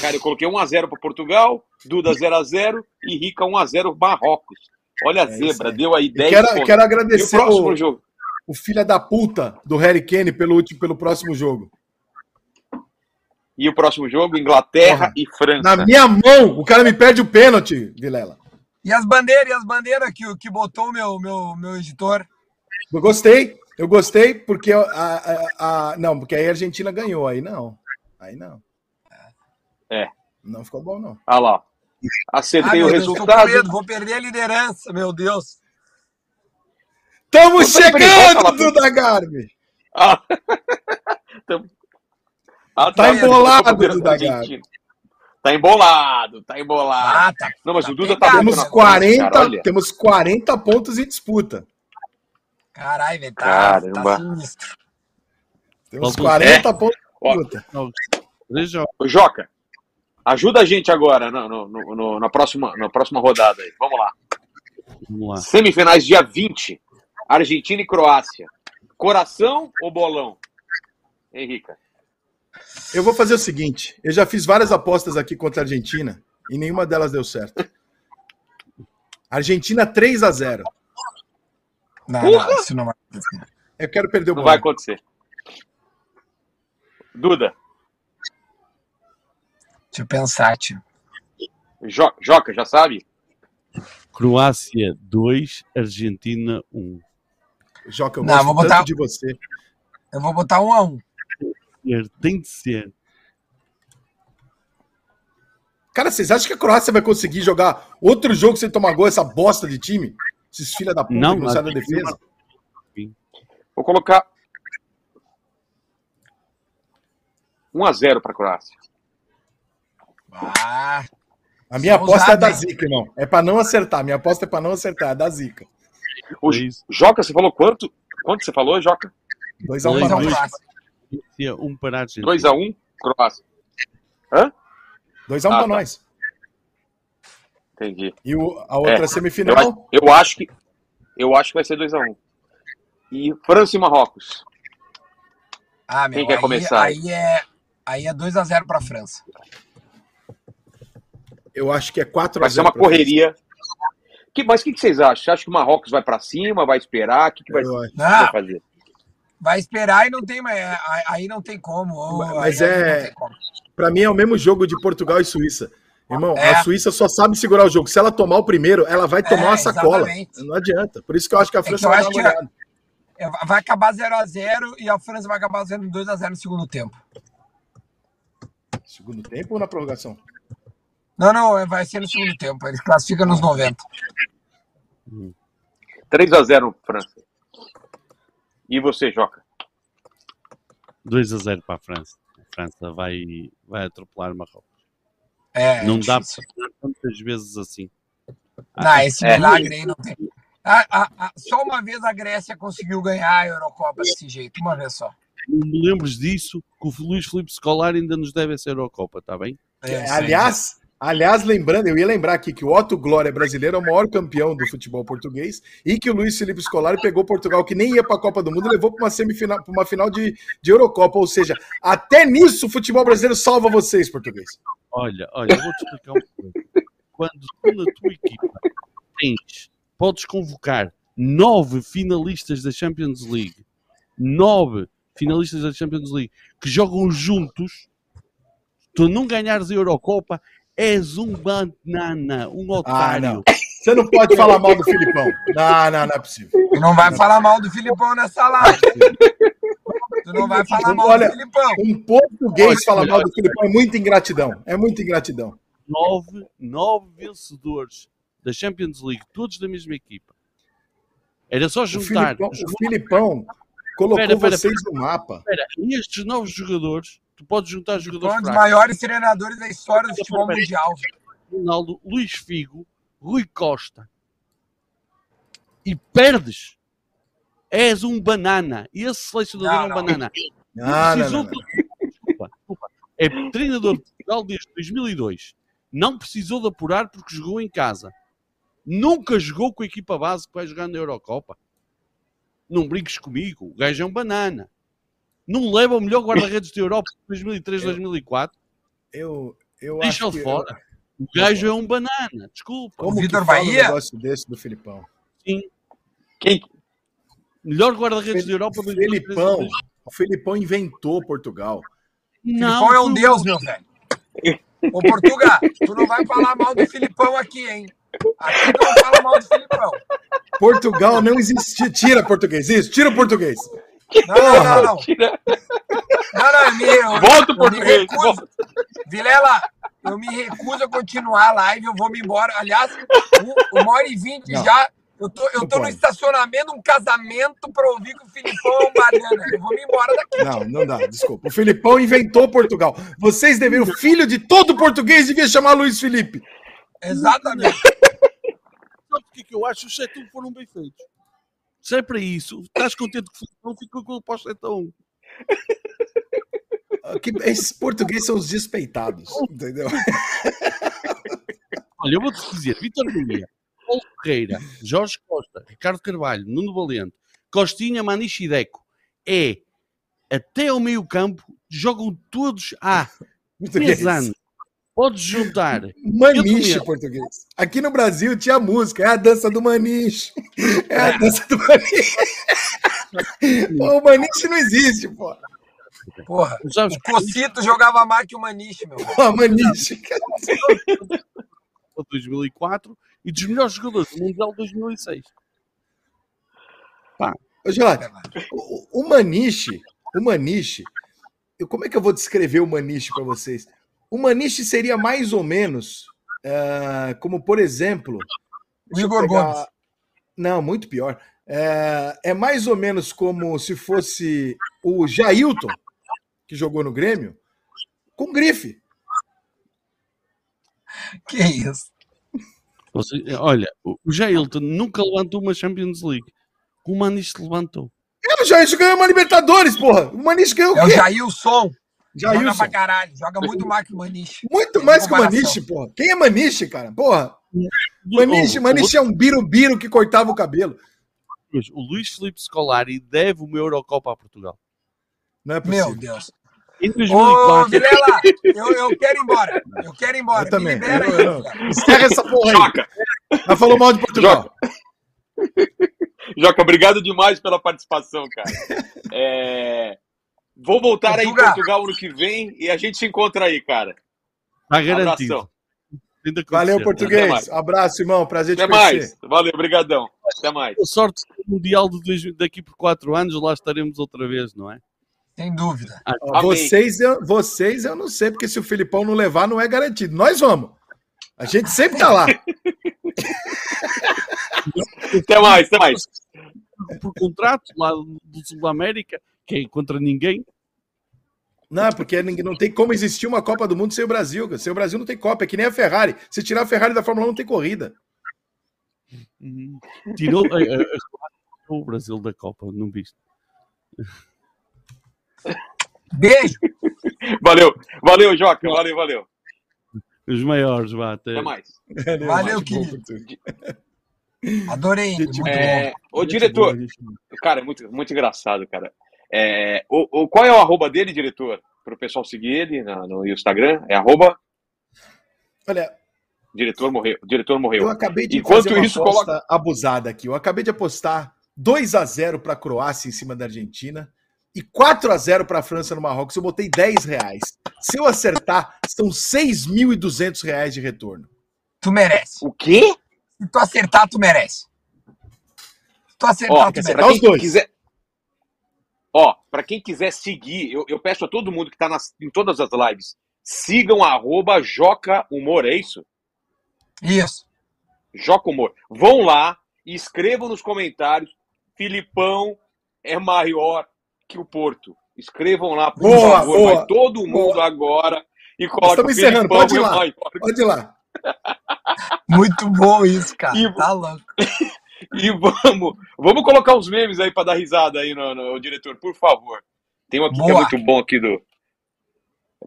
Cara, eu coloquei 1x0 para Portugal, Duda 0x0 e Rica 1x0 Marrocos. Olha a É zebra, aí. deu aí Eu 10 quero, quero o agradecer o, jogo? o filho da puta do Harry Kane pelo, último- pelo próximo jogo. E o próximo jogo? Inglaterra Porra. e França. Na minha mão, o cara me perde o pênalti, Vilela. E as bandeiras, e as bandeiras que, que botou o meu, meu, meu editor. Eu gostei, eu gostei, porque a, a- a- Não, porque aí a Argentina ganhou, aí não. Aí não. É. Não ficou bom, não. Olha lá. Ah, Acertei meu o Deus, resultado. medo, vou perder a liderança, meu Deus. Pode chegando. Duda Garbi! Ah. Então- Ah, Tá embolado, Poderoso Duda Argentina. Tá embolado, tá embolado. Ah, tá. Não, mas tá o Duda tá Temos na 40, cara, olha. temos 40 pontos em disputa. Caralho, velho, tá, Caramba. tá sinistro. Temos Faltam- 40 pontos em Ó. disputa. Ô, Joca, ajuda a gente agora no, no- no- no- na, próxima, na próxima rodada aí. Vamos lá. Vamos lá. Semifinais dia 20. Argentina e Croácia. Coração ou bolão? Henrica. Eu vou fazer o seguinte: eu já fiz várias apostas aqui contra a Argentina e nenhuma delas deu certo. Argentina 3 a 0 Não, não, isso não vai acontecer. Eu quero perder o Não bolão. vai acontecer. Duda. Deixa eu pensar, tio. Jo- Joca, já sabe? Croácia 2, Argentina 1. Joca, eu Não, gosto vou tanto botar- de você. Eu vou botar um a um. Ser, Tem de ser. Cara, vocês acham que a Croácia vai conseguir jogar outro jogo sem tomar gol, essa bosta de time? Esses filha da puta Não, que não saem da defesa? Vou colocar 1 a 0 para a Croácia. Ah, A minha aposta é da zica, irmão. É pra não acertar. Minha aposta é pra não acertar, é da zica. O Dois, Joca, você falou quanto? Quanto você falou, Joca? 2x1 Dois pra a nós. dois. Croácia. Croácia, 1 para a Argentina. 2 a 1 Croácia. Hã? 2x1 Ah, pra tá. nós. Entendi. E o- a outra É, Eu, semifinal, acho- eu acho que eu acho que vai ser 2 a 1 E França e Marrocos. Ah, meu, Quem quer aí, começar? Aí é, aí é 2x0 pra França. eu acho que é 4x0. Vai ser uma correria. Que, mas o que, que vocês acham? Você acha que o Marrocos vai para cima, vai esperar? O que, que vai, Eu acho. vai fazer? Vai esperar e não tem mais. aí- não tem como. ou Mas aí é-. Pra mim é o mesmo jogo de Portugal e Suíça. Irmão, É. a Suíça só sabe segurar o jogo. Se ela tomar o primeiro, ela vai tomar É, uma sacola. exatamente. Não adianta. Por isso que eu acho que a que França eu vai acho dar que-. É, Vai acabar 0x0 e a França vai acabar fazendo 2x0 no segundo tempo. Segundo tempo ou na prorrogação? Não, não, é- vai ser no segundo tempo. Eles classificam nos 90. 3 a 0 França. E você, Joca? 2 a 0 para a França. A França vai, vai atropelar o Marrocos. É, não é dá para tantas vezes assim. Não, esse É. milagre aí não tem. A- a- a- só uma vez a Grécia conseguiu ganhar a Eurocopa desse jeito, uma vez só. Não me lembres disso, que o Luís Filipe Scolari ainda nos deve essa Eurocopa, está bem? É, aliás, aliás, lembrando, eu ia lembrar aqui que o Otto Glória brasileiro é o maior campeão do futebol português e que o Luiz Felipe Scolari pegou Portugal, que nem ia para a Copa do Mundo, e levou para uma semifinal, para uma final de, de Eurocopa. Ou seja, até nisso o futebol brasileiro salva vocês, português. Olha, olha, eu vou-te explicar uma coisa. Quando tu na tua equipa tens, podes convocar nove finalistas da Champions League, nove finalistas da Champions League, que jogam juntos, tu não ganhares a Eurocopa, és um banana, um Ah, otário. não. Você não pode falar mal do Filipão. Não, não, não é possível. Tu não vai falar mal do Filipão nessa live. Tu não vai falar mal Olha, do Filipão. Um português falar mal do Filipão é muita ingratidão. É muita ingratidão. nove, nove vencedores da Champions League, todos da mesma equipa. Era só O juntar. Filipão, o Filipão colocou Pera, pera, vocês no mapa. Espera, e estes novos jogadores, tu podes juntar jogadores um dos fracos. maiores treinadores da história do futebol mundial. Ronaldo, Luís Figo, Rui Costa. E perdes. És um banana. E esse selecionador Não, é um não. banana. Não, Precisou não, não. de- Desculpa, desculpa. É treinador de Portugal desde 2002. Não precisou de apurar porque jogou em casa. Nunca jogou com a equipa base que vai jogar na Eurocopa. Não brinques comigo. O gajo é um banana. Não leva o melhor guarda-redes da Europa de 2003, 2004. Eu, eu Deixa-o fora. O gajo é um banana. Desculpa. Como Vitor fala um Bahia? negócio desse do Filipão? Sim. Quem? Melhor guarda-redes da Europa. O 2003, Filipão, o Filipão inventou Portugal. Não, Filipão é um deus, meu velho. Ô, Portuga, tu não vai falar mal do Filipão aqui, hein? Aqui tu não fala mal do Filipão. Portugal não existia. Tira português, isso, tira o português. Não, não, não, não. Não, não, eu me, eu, Volta o português. recuso. Vilela, eu me recuso a continuar a live, eu vou me embora. Aliás, uma hora e vinte já. Eu tô, eu tô no estacionamento, um casamento, pra ouvir que o Filipão banana. Eu vou me embora daqui. Não, não dá, desculpa. O Filipão inventou Portugal. Vocês deveriam, o filho de todo português devia chamar Luiz Felipe. Exatamente. Sabe o que que eu acho? Os 7 foram bem feitos. Se é para isso, estás contente que o Filipão ficou com o pós 7 a 1. Ah, que- Esses portugueses são os despeitados, entendeu? Olha, eu vou-te dizer, Vitor Bahia, Ferreira, Jorge Costa, Ricardo Carvalho, Nuno Valente, Costinha, Maniche e Deco é até ao meio campo, jogam todos há 10 anos. Podes juntar. Maniche português. Aqui no Brasil tinha música, é a dança do Maniche. É a dança do Maniche. o Maniche não existe, pô. Porra, o Cocito jogava mais que o Maniche, meu. Pô, Maniche. 2004 e dos melhores jogadores do Mundial 2006. Pá. Ô, o, o Maniche, o Maniche, eu, como é que eu vou descrever o Maniche para vocês? O Maniche seria mais ou menos uh, como, por exemplo. O Igor pegar... Gomes. Não, muito pior. É, é mais ou menos como se fosse o Jailton, que jogou no Grêmio, com grife. Que isso? Você, olha, o Jailton nunca levantou uma Champions League. O Maniche levantou. É, o Jailton ganhou uma Libertadores, porra. O Maniche ganhou o quê? É o Jailson. Jailson. Joga pra caralho. Joga muito mais que o Maniche. Muito mais que o Maniche, porra. Quem é Maniche, cara? Porra. Maniche, Maniche é um birubiru que cortava o cabelo. O Luiz Felipe Scolari deve uma Eurocopa a Portugal. Não é possível. Meu Deus. Em 2004. Ô, Vilela, eu, eu quero ir embora. Eu quero ir embora. Eu também. libera eu, aí, Encerra essa porra aí. Joca. Já falou mal de Portugal. Joca. Joca, obrigado demais pela participação, cara. É... Vou voltar Portugal. aí em Portugal no que vem e a gente se encontra aí, cara. Tá garantido. Valeu, português. Abraço, irmão. Prazer Até te mais. Valeu, brigadão. Até mais. A sorte do Mundial de daqui por quatro anos, lá estaremos outra vez, não é? Sem dúvida. Ah, vocês, eu, vocês eu não sei, porque se o Filipão não levar, não é garantido. Nós vamos. A gente sempre tá lá. até mais, até mais. Por contrato lá do Sul América, que é contra ninguém. Não, porque não tem como existir uma Copa do Mundo sem o Brasil. Sem o Brasil não tem Copa, é que nem a Ferrari. Se tirar a Ferrari da Fórmula 1, não tem corrida. Uhum. Tirou a, a, a, o Brasil da Copa, não viste? Beijo! Valeu, valeu, Joca, valeu, valeu. Os maiores, vá, até. até mais. Valeu, querido. Adorei, muito é, bom. Ô, diretor, cara, muito, muito engraçado, cara. É, o, o, qual é o arroba dele, diretor? Para o pessoal seguir ele no, no Instagram? É arroba? Olha, diretor morreu. diretor morreu. Eu acabei de Enquanto fazer uma isso, coloca... abusada aqui. Eu acabei de apostar 2 a 0 para a Croácia em cima da Argentina e 4 a 0 para a França no Marrocos. Eu botei 10 reais. Se eu acertar, são 6.200 reais de retorno. Tu merece. O quê? Se tu acertar, tu merece. Se tu acertar, Ó, tu merece. Os dois. Quiser... Ó, para quem quiser seguir, eu, eu, peço a todo mundo que está em todas as lives, sigam arroba Joca Humor, é isso? Isso. Joca Humor. Vão lá e escrevam nos comentários, Filipão é maior que o Porto. Escrevam lá, por boa, favor. Boa, vai todo mundo boa. agora e coloca Estamos encerrando, pode ir lá. Pode ir lá. Muito bom isso, cara. E, tá louco. E vamos, vamos colocar os memes aí para dar risada aí no, no, diretor, por favor. Tem um aqui Boa. que é muito bom aqui do.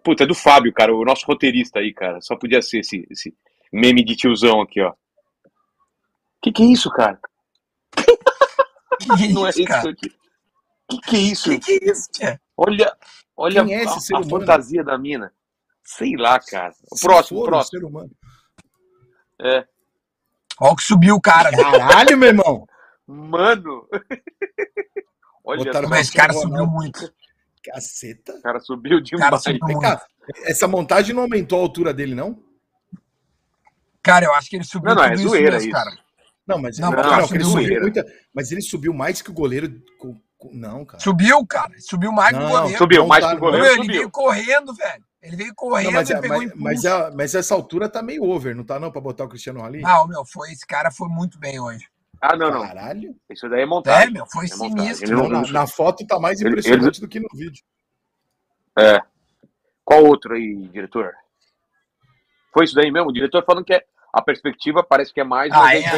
Puta, é do Fábio, cara, o nosso roteirista aí, cara. Só podia ser esse, esse meme de tiozão aqui, ó. Que que é isso, cara? Que Não é isso, cara? aqui. Que que é isso? Que que é isso, tia? Olha, olha é a, a fantasia da mina. Sei lá, cara. O próximo, próximo. Ser humano. É. Olha o que subiu o cara. Caralho, meu irmão. Mano. Olha, mas esse cara subiu muito. Caceta. O cara subiu demais. Cara subiu cá, essa montagem não aumentou a altura dele, não? Cara, eu acho que ele subiu não, não, é zoeira isso, cara. Não, mas, não, não, não ele subiu muita, mas ele subiu mais que o goleiro. Não, cara. Subiu, cara. Subiu mais que o goleiro. Subiu mais que o goleiro. Ele subiu. veio correndo, velho. Ele veio correndo não, mas, e é, pegou mas, mas, é, mas, essa altura tá meio over, não tá não, pra botar o Cristiano ali? Não, meu, foi, esse cara foi muito bem hoje. Ah, não, não. Caralho. Isso daí é montagem. É, meu, foi é sinistro. Não, na, na, foto tá mais impressionante ele, do que no vídeo. É. Qual outro aí, diretor? Foi isso daí mesmo? O diretor falando que é, a perspectiva parece que é mais... Ah, é, é,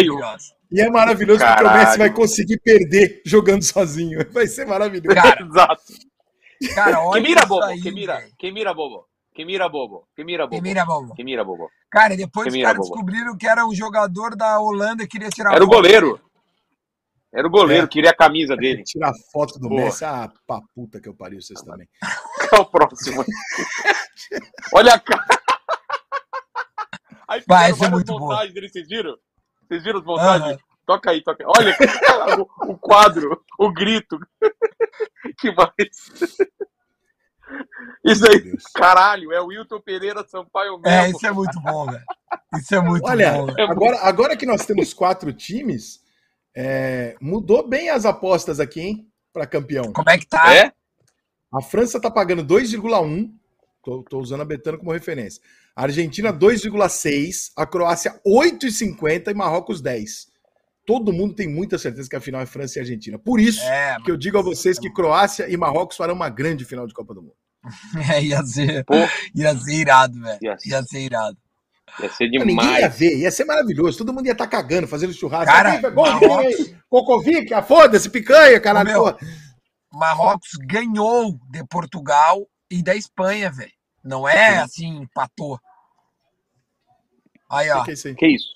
é, e é maravilhoso Caralho. porque o Messi vai conseguir perder jogando sozinho. Vai ser maravilhoso. Cara, Exato. Cara, olha quem mira, bobo, aí, quem mira, quem mira, bobo. Que mira bobo. Que mira bobo. Que mira bobo. Que mira bobo. Cara, depois Que os caras descobriram que era um jogador da Holanda que queria tirar Era o goleiro. Era o goleiro, É. queria a camisa dele. Tirar foto do Boa. Messi. Ah, pra puta que eu pariu vocês também. Qual é o próximo? Olha a cara. Aí Vai, é muito dele, vocês viram? Vocês viram as montagens? Toca aí, toca aí. Olha o, o quadro, o grito. que mais? Isso aí, caralho, é o Wilton Pereira Sampaio mesmo. É, isso é muito bom, velho. Isso é muito Olha, bom, velho. agora, agora que nós temos quatro times, é, mudou bem as apostas aqui, hein? Pra campeão. Como é que tá? É? A França tá pagando 2,1. Tô, tô usando a Betano como referência. A Argentina 2,6. A Croácia 8,50 e Marrocos 10. Todo mundo tem muita certeza que a final é França e Argentina. Por isso É, que eu digo a vocês que Croácia e Marrocos farão uma grande final de Copa do Mundo. é, ia ser, Pô, ia ser irado, velho. Ia ser. Ia ser irado. ia ser Ninguém ia demais. ver, ia ser maravilhoso. Todo mundo ia estar cagando, fazendo churrasco. Cara, Aí, Marrocos- Cocovic, ah, foda-se, picanha, caralho. Meu. Marrocos ganhou de Portugal e da Espanha, velho. Não é assim, empatou. Aí, O ó. que que é isso aí? Que isso?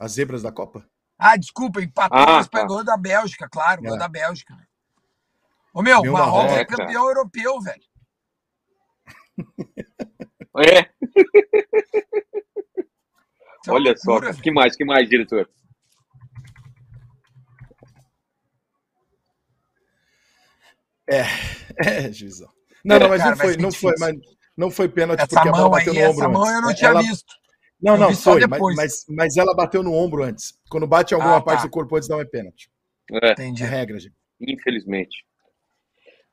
As zebras da Copa? Ah, desculpa, empatou, Ah, mas tá. pegou da Bélgica, claro, É. da Bélgica. Ô, meu, Meu Marrocos é campeão europeu, velho. É, é uma olha só. loucura, Que mais, que mais, diretor? É, juizão. Não, não, mas Cara, não foi, ser não foi, mas não foi pênalti Essa porque a bola mão bateu aí, no ombro essa mão eu não tinha Ela- visto. Não, não, foi, mas, depois. mas, mas ela bateu no ombro antes. Quando bate alguma Ah, parte tá. do corpo antes, não é pênalti. É, Entendi. É regra, gente. infelizmente.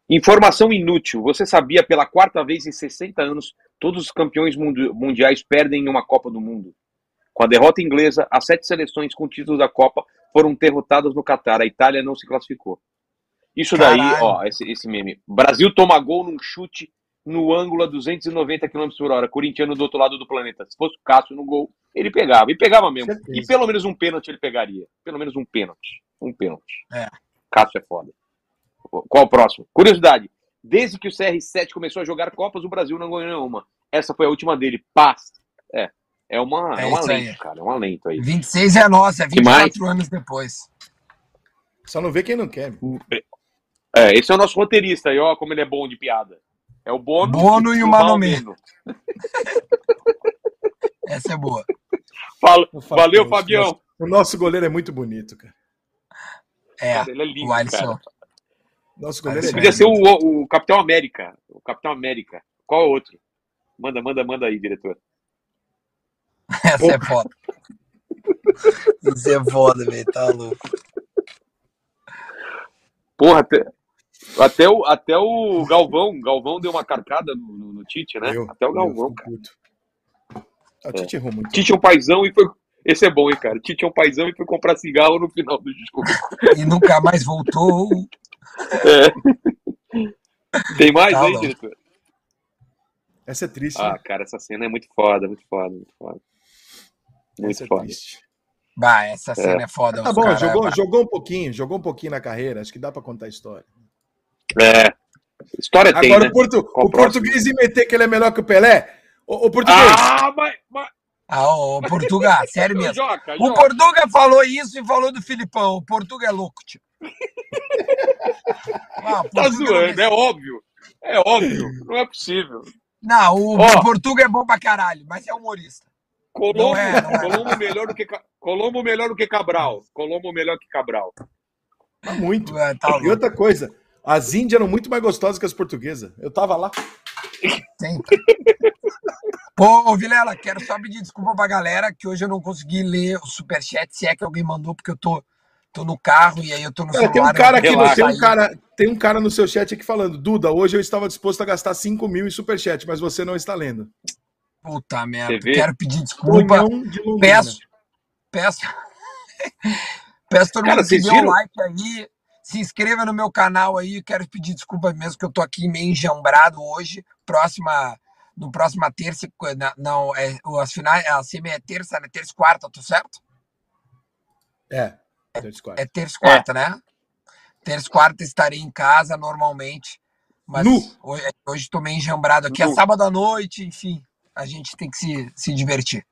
Informação inútil. Você sabia pela quarta vez em 60 anos, todos os campeões mundi- mundiais perdem em uma Copa do Mundo. Com a derrota inglesa, as sete seleções com título da Copa foram derrotadas no Catar. A Itália não se classificou. Isso daí, Caralho. ó, esse, esse meme. Brasil toma gol num chute no ângulo a 290 km por hora. Corintiano do outro lado do planeta. Se fosse o Cássio no gol, ele pegava. E pegava mesmo. Certeza. E pelo menos um pênalti ele pegaria. Pelo menos um pênalti. Um pênalti. É. Cássio é foda. Qual o próximo? Curiosidade. Desde que o CR7 começou a jogar Copas, o Brasil não ganhou nenhuma. Essa foi a última dele. Paz. É. É uma, É é uma aí. lente, cara. É uma lente aí. 26 é nossa, é Que mais? 24 anos depois. Só não vê quem não quer. É, esse é o nosso roteirista aí, ó, como ele é bom de piada. É o Bono, Bono e o Manomé. Malmeno. Essa é boa. Fala- O Fabião, Valeu, o Fabião. nosso- O nosso goleiro é muito bonito, cara. É, Cara, ele é lindo, o Alisson. cara. Nosso goleiro Esse é Podia lindo. ser o, o Capitão América. O Capitão América. Qual é o outro? Manda, manda, manda aí, diretor. Essa é foda. Isso é foda, velho. Tá louco. Porra, até, o, até o Galvão. Galvão deu uma carcada no, no, no Tite, né? Eu- até o Galvão, fico cara. Ah, O Tite errou muito. Tite é um paizão e foi. Esse é bom, hein, cara? Tite é um paizão e foi comprar cigarro no final do jogo. E nunca mais voltou. Tem mais Tá, aí, não. diretor? Essa é triste. Ah, né? cara, essa cena é muito foda, muito foda, muito foda. Muito Essa é foda. triste. Bah, essa cena é, foda. Tá bom, cara- jogou, jogou um pouquinho, jogou um pouquinho na carreira. Acho que dá pra contar a história. É. História tem, Agora né? o, portu- o o português ia meter que ele é melhor que o Pelé. O, o português. Ah, mas. mas... Ah, o Portugal, sério mesmo. Joca, O. Portuga falou isso e falou do Filipão. O Portuga é louco, tio. Ah, o Tá Portuga zoando, é óbvio. É óbvio. Não é possível. Não, o, Ó. o Portuga é bom pra caralho, mas é humorista. Colombo, Não é, não é. Colombo melhor do que Colombo melhor do que Cabral. Colombo melhor que Cabral. Tá muito. É, tá E outra coisa, as índias eram muito mais gostosas que as portuguesas. Eu tava lá. Sempre. Pô, Vilela, quero só pedir desculpa pra galera que hoje eu não consegui ler o superchat, se é que alguém mandou, porque eu tô, tô no carro e aí eu tô no tem celular. um cara aqui, no, tem um cara, tem um cara no seu chat aqui falando, Duda, hoje eu estava disposto a gastar 5 mil em superchat, mas você não está lendo. Puta merda, quero pedir desculpa. De. Peço, peço, peço todo Cara, mundo que dê um like aí, se inscreva no meu canal aí, quero pedir desculpa mesmo que eu tô aqui meio enjambrado hoje, próxima, no próxima terça, na- não, é, as finais, a semi é terça, né, terça e quarta, tô certo? É, terça e quarta. É terça e quarta, né? Terça e quarta estarei em casa normalmente Mas Nu. hoje, hoje tô meio enjambrado aqui. É Nu. sábado à noite, enfim. A gente tem que se, se divertir.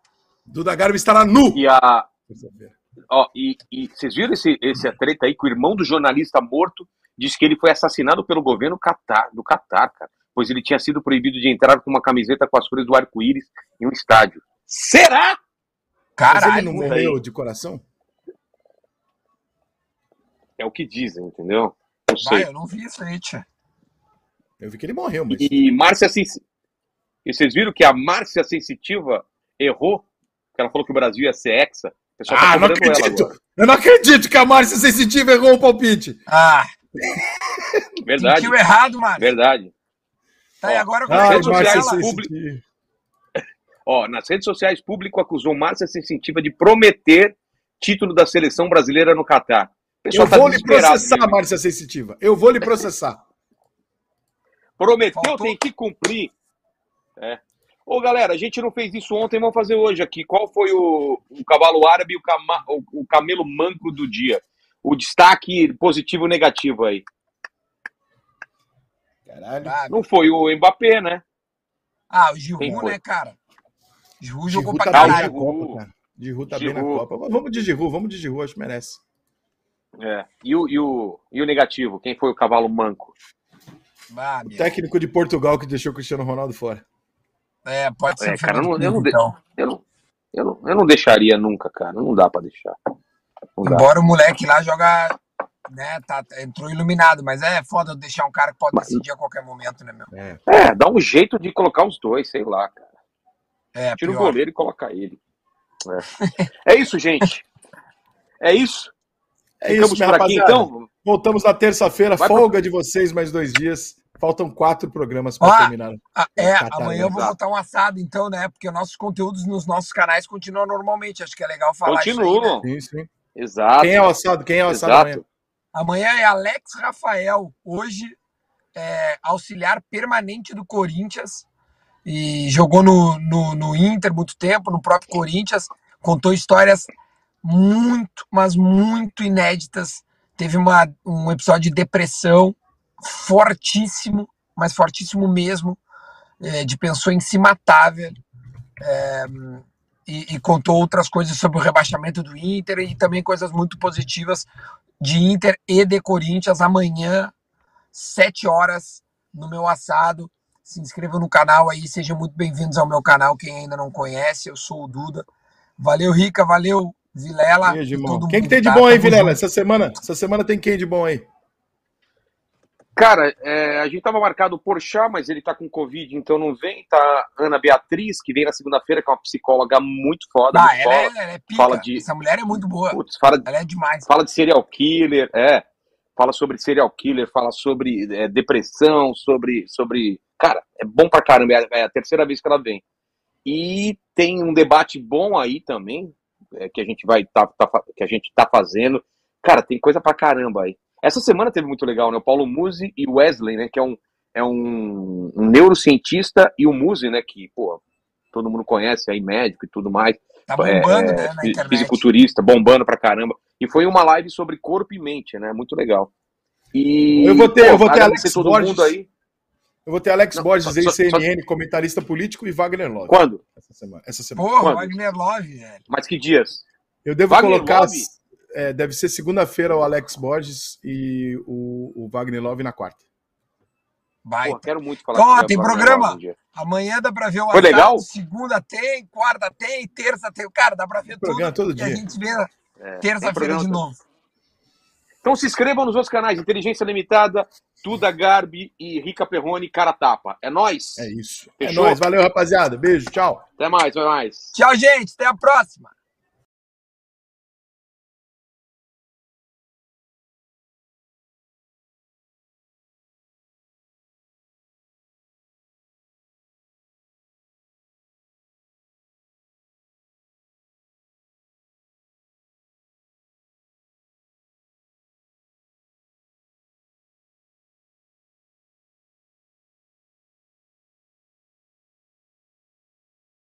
Duda Garbi estará nu. E a. Ó, e, e vocês viram esse, esse treta aí que o irmão do jornalista morto disse que ele foi assassinado pelo governo Catar, do Catar, cara. Pois ele tinha sido proibido de entrar com uma camiseta com as cores do arco-íris em um estádio. Será? Mas ele Caralho, não morreu aí. de coração? É o que dizem, entendeu? Não vai, sei. eu não vi isso aí, tia. Eu vi que ele morreu, mas. E Márcia Sensi... E vocês viram que a Márcia Sensitiva errou? Que ela falou que o Brasil ia ser hexa. Tá Ah, não acredito! Eu não acredito que a Márcia Sensitiva errou o palpite. Ah, Verdade, sentiu errado, mano. verdade. Tá, e agora Nas redes eu Márcia sociais, público-. Ó, nas redes sociais, público acusou Márcia Sensitiva de prometer título da seleção brasileira no Catar. Eu tá vou lhe desesperado, processar, né? Márcia Sensitiva. Eu vou lhe processar. Prometeu, Faltou- tem que cumprir. É. Ô, galera, a gente não fez isso ontem, vamos fazer hoje aqui. Qual foi o, o cavalo árabe e o, cama- o- o camelo manco do dia? O destaque positivo e negativo aí. Caralho. Ah, Não foi o Mbappé, né? Ah, o Giroud, foi? né, cara? Giroud jogou Giroud pra tá bem na caralho. Giroud. Copa, cara. Giroud tá bem na Giroud. Copa. Vamos de Giroud, vamos de Giroud, acho que merece. É. E, o, e, o, e o negativo? Quem foi o cavalo manco? Ah, O técnico de Portugal que deixou o Cristiano Ronaldo fora. É, pode ser É, o cara, eu não- eu não Diniz, então. Eu não, eu, não, eu não deixaria nunca, cara. Não dá pra deixar. Não dá. Embora o moleque lá joga, né, tá, entrou iluminado, mas é foda eu deixar um cara que pode Mas- decidir a qualquer momento, né, meu? É. É, dá um jeito de colocar os dois, sei lá, cara. É, Tira o pior. goleiro e coloca ele. É, É isso, gente. É isso. É Ficamos isso, por aqui, então. Voltamos na terça-feira, folga de vocês mais dois dias. Faltam quatro programas para terminar. É, Catar, amanhã eu vou botar um assado, então, né? Porque nossos conteúdos nos nossos canais continuam normalmente. Acho que é legal falar né? Continuam. Sim, sim. Exato. Quem é o assado? Quem é o assado Exato. amanhã? Amanhã é Alex Rafael, hoje é auxiliar permanente do Corinthians e jogou no, no, no Inter muito tempo, no próprio Corinthians, contou histórias muito, mas muito inéditas. Teve uma, um episódio de depressão fortíssimo, mas fortíssimo mesmo, é, de pensou em se matar, velho. É, e, e contou outras coisas sobre o rebaixamento do Inter e também coisas muito positivas de Inter e de Corinthians amanhã, 7 horas, no meu assado. Se inscreva no canal aí, sejam muito bem-vindos ao meu canal, quem ainda não conhece, eu sou o Duda. Valeu, Rica, valeu, Vilela. Beijo, irmão. Quem que tem de tá? bom aí, Vilela? Essa semana? Essa semana tem quem de bom aí? Cara, é, a gente tava marcado por chá, mas ele tá com Covid, então não vem. Tá Ana Beatriz, que vem na segunda-feira, que é uma psicóloga muito foda. Ah, ela é, ela é pica. Fala de- Essa mulher é muito boa. Putz, fala, Ela é demais. fala de serial killer, é. Fala sobre serial killer, fala sobre é, depressão, sobre, sobre. Cara, é bom pra caramba. É a- é terceira vez que ela vem. E tem um debate bom aí também, é, que a gente vai tá, tá que a gente tá fazendo. Cara, tem coisa pra caramba aí. Essa semana teve muito legal, né? O Paulo Musi e o Wesley, né? Que é um, é um, um neurocientista e o Musi, né? Que, pô, todo mundo conhece aí, médico e tudo mais Tá bombando, né, na internet. fisiculturista, bombando pra caramba. E foi uma live sobre corpo e mente, né? Muito legal. E Eu vou ter- eu vou ter Alex todo Borges. mundo aí. Eu vou ter Alex Não, Borges só- aí, só- CNN, comentarista político, e Wagner Love. Quando? Essa semana. Essa semana. Porra, Quando? Wagner Love, velho. Mas que dias? Eu devo Wagner colocar. Love? É, deve ser segunda-feira o Alex Borges e o, o Wagner Love na quarta. Vai. Quero muito falar Ó, tem programa. Um. Amanhã dá pra ver o Foi legal? segunda tem, quarta tem, terça tem. Cara, dá pra ver tudo. Programa todo E a dia. gente vê É, tem terça-feira de novo. Então se inscrevam nos outros canais, Inteligência Limitada, Tuda Garbi e Rica Perrone, Cara Tapa. É nóis? É isso. É Fechou? nóis. Valeu, rapaziada. Beijo, tchau. Até mais, até mais. Tchau, gente. Até a próxima.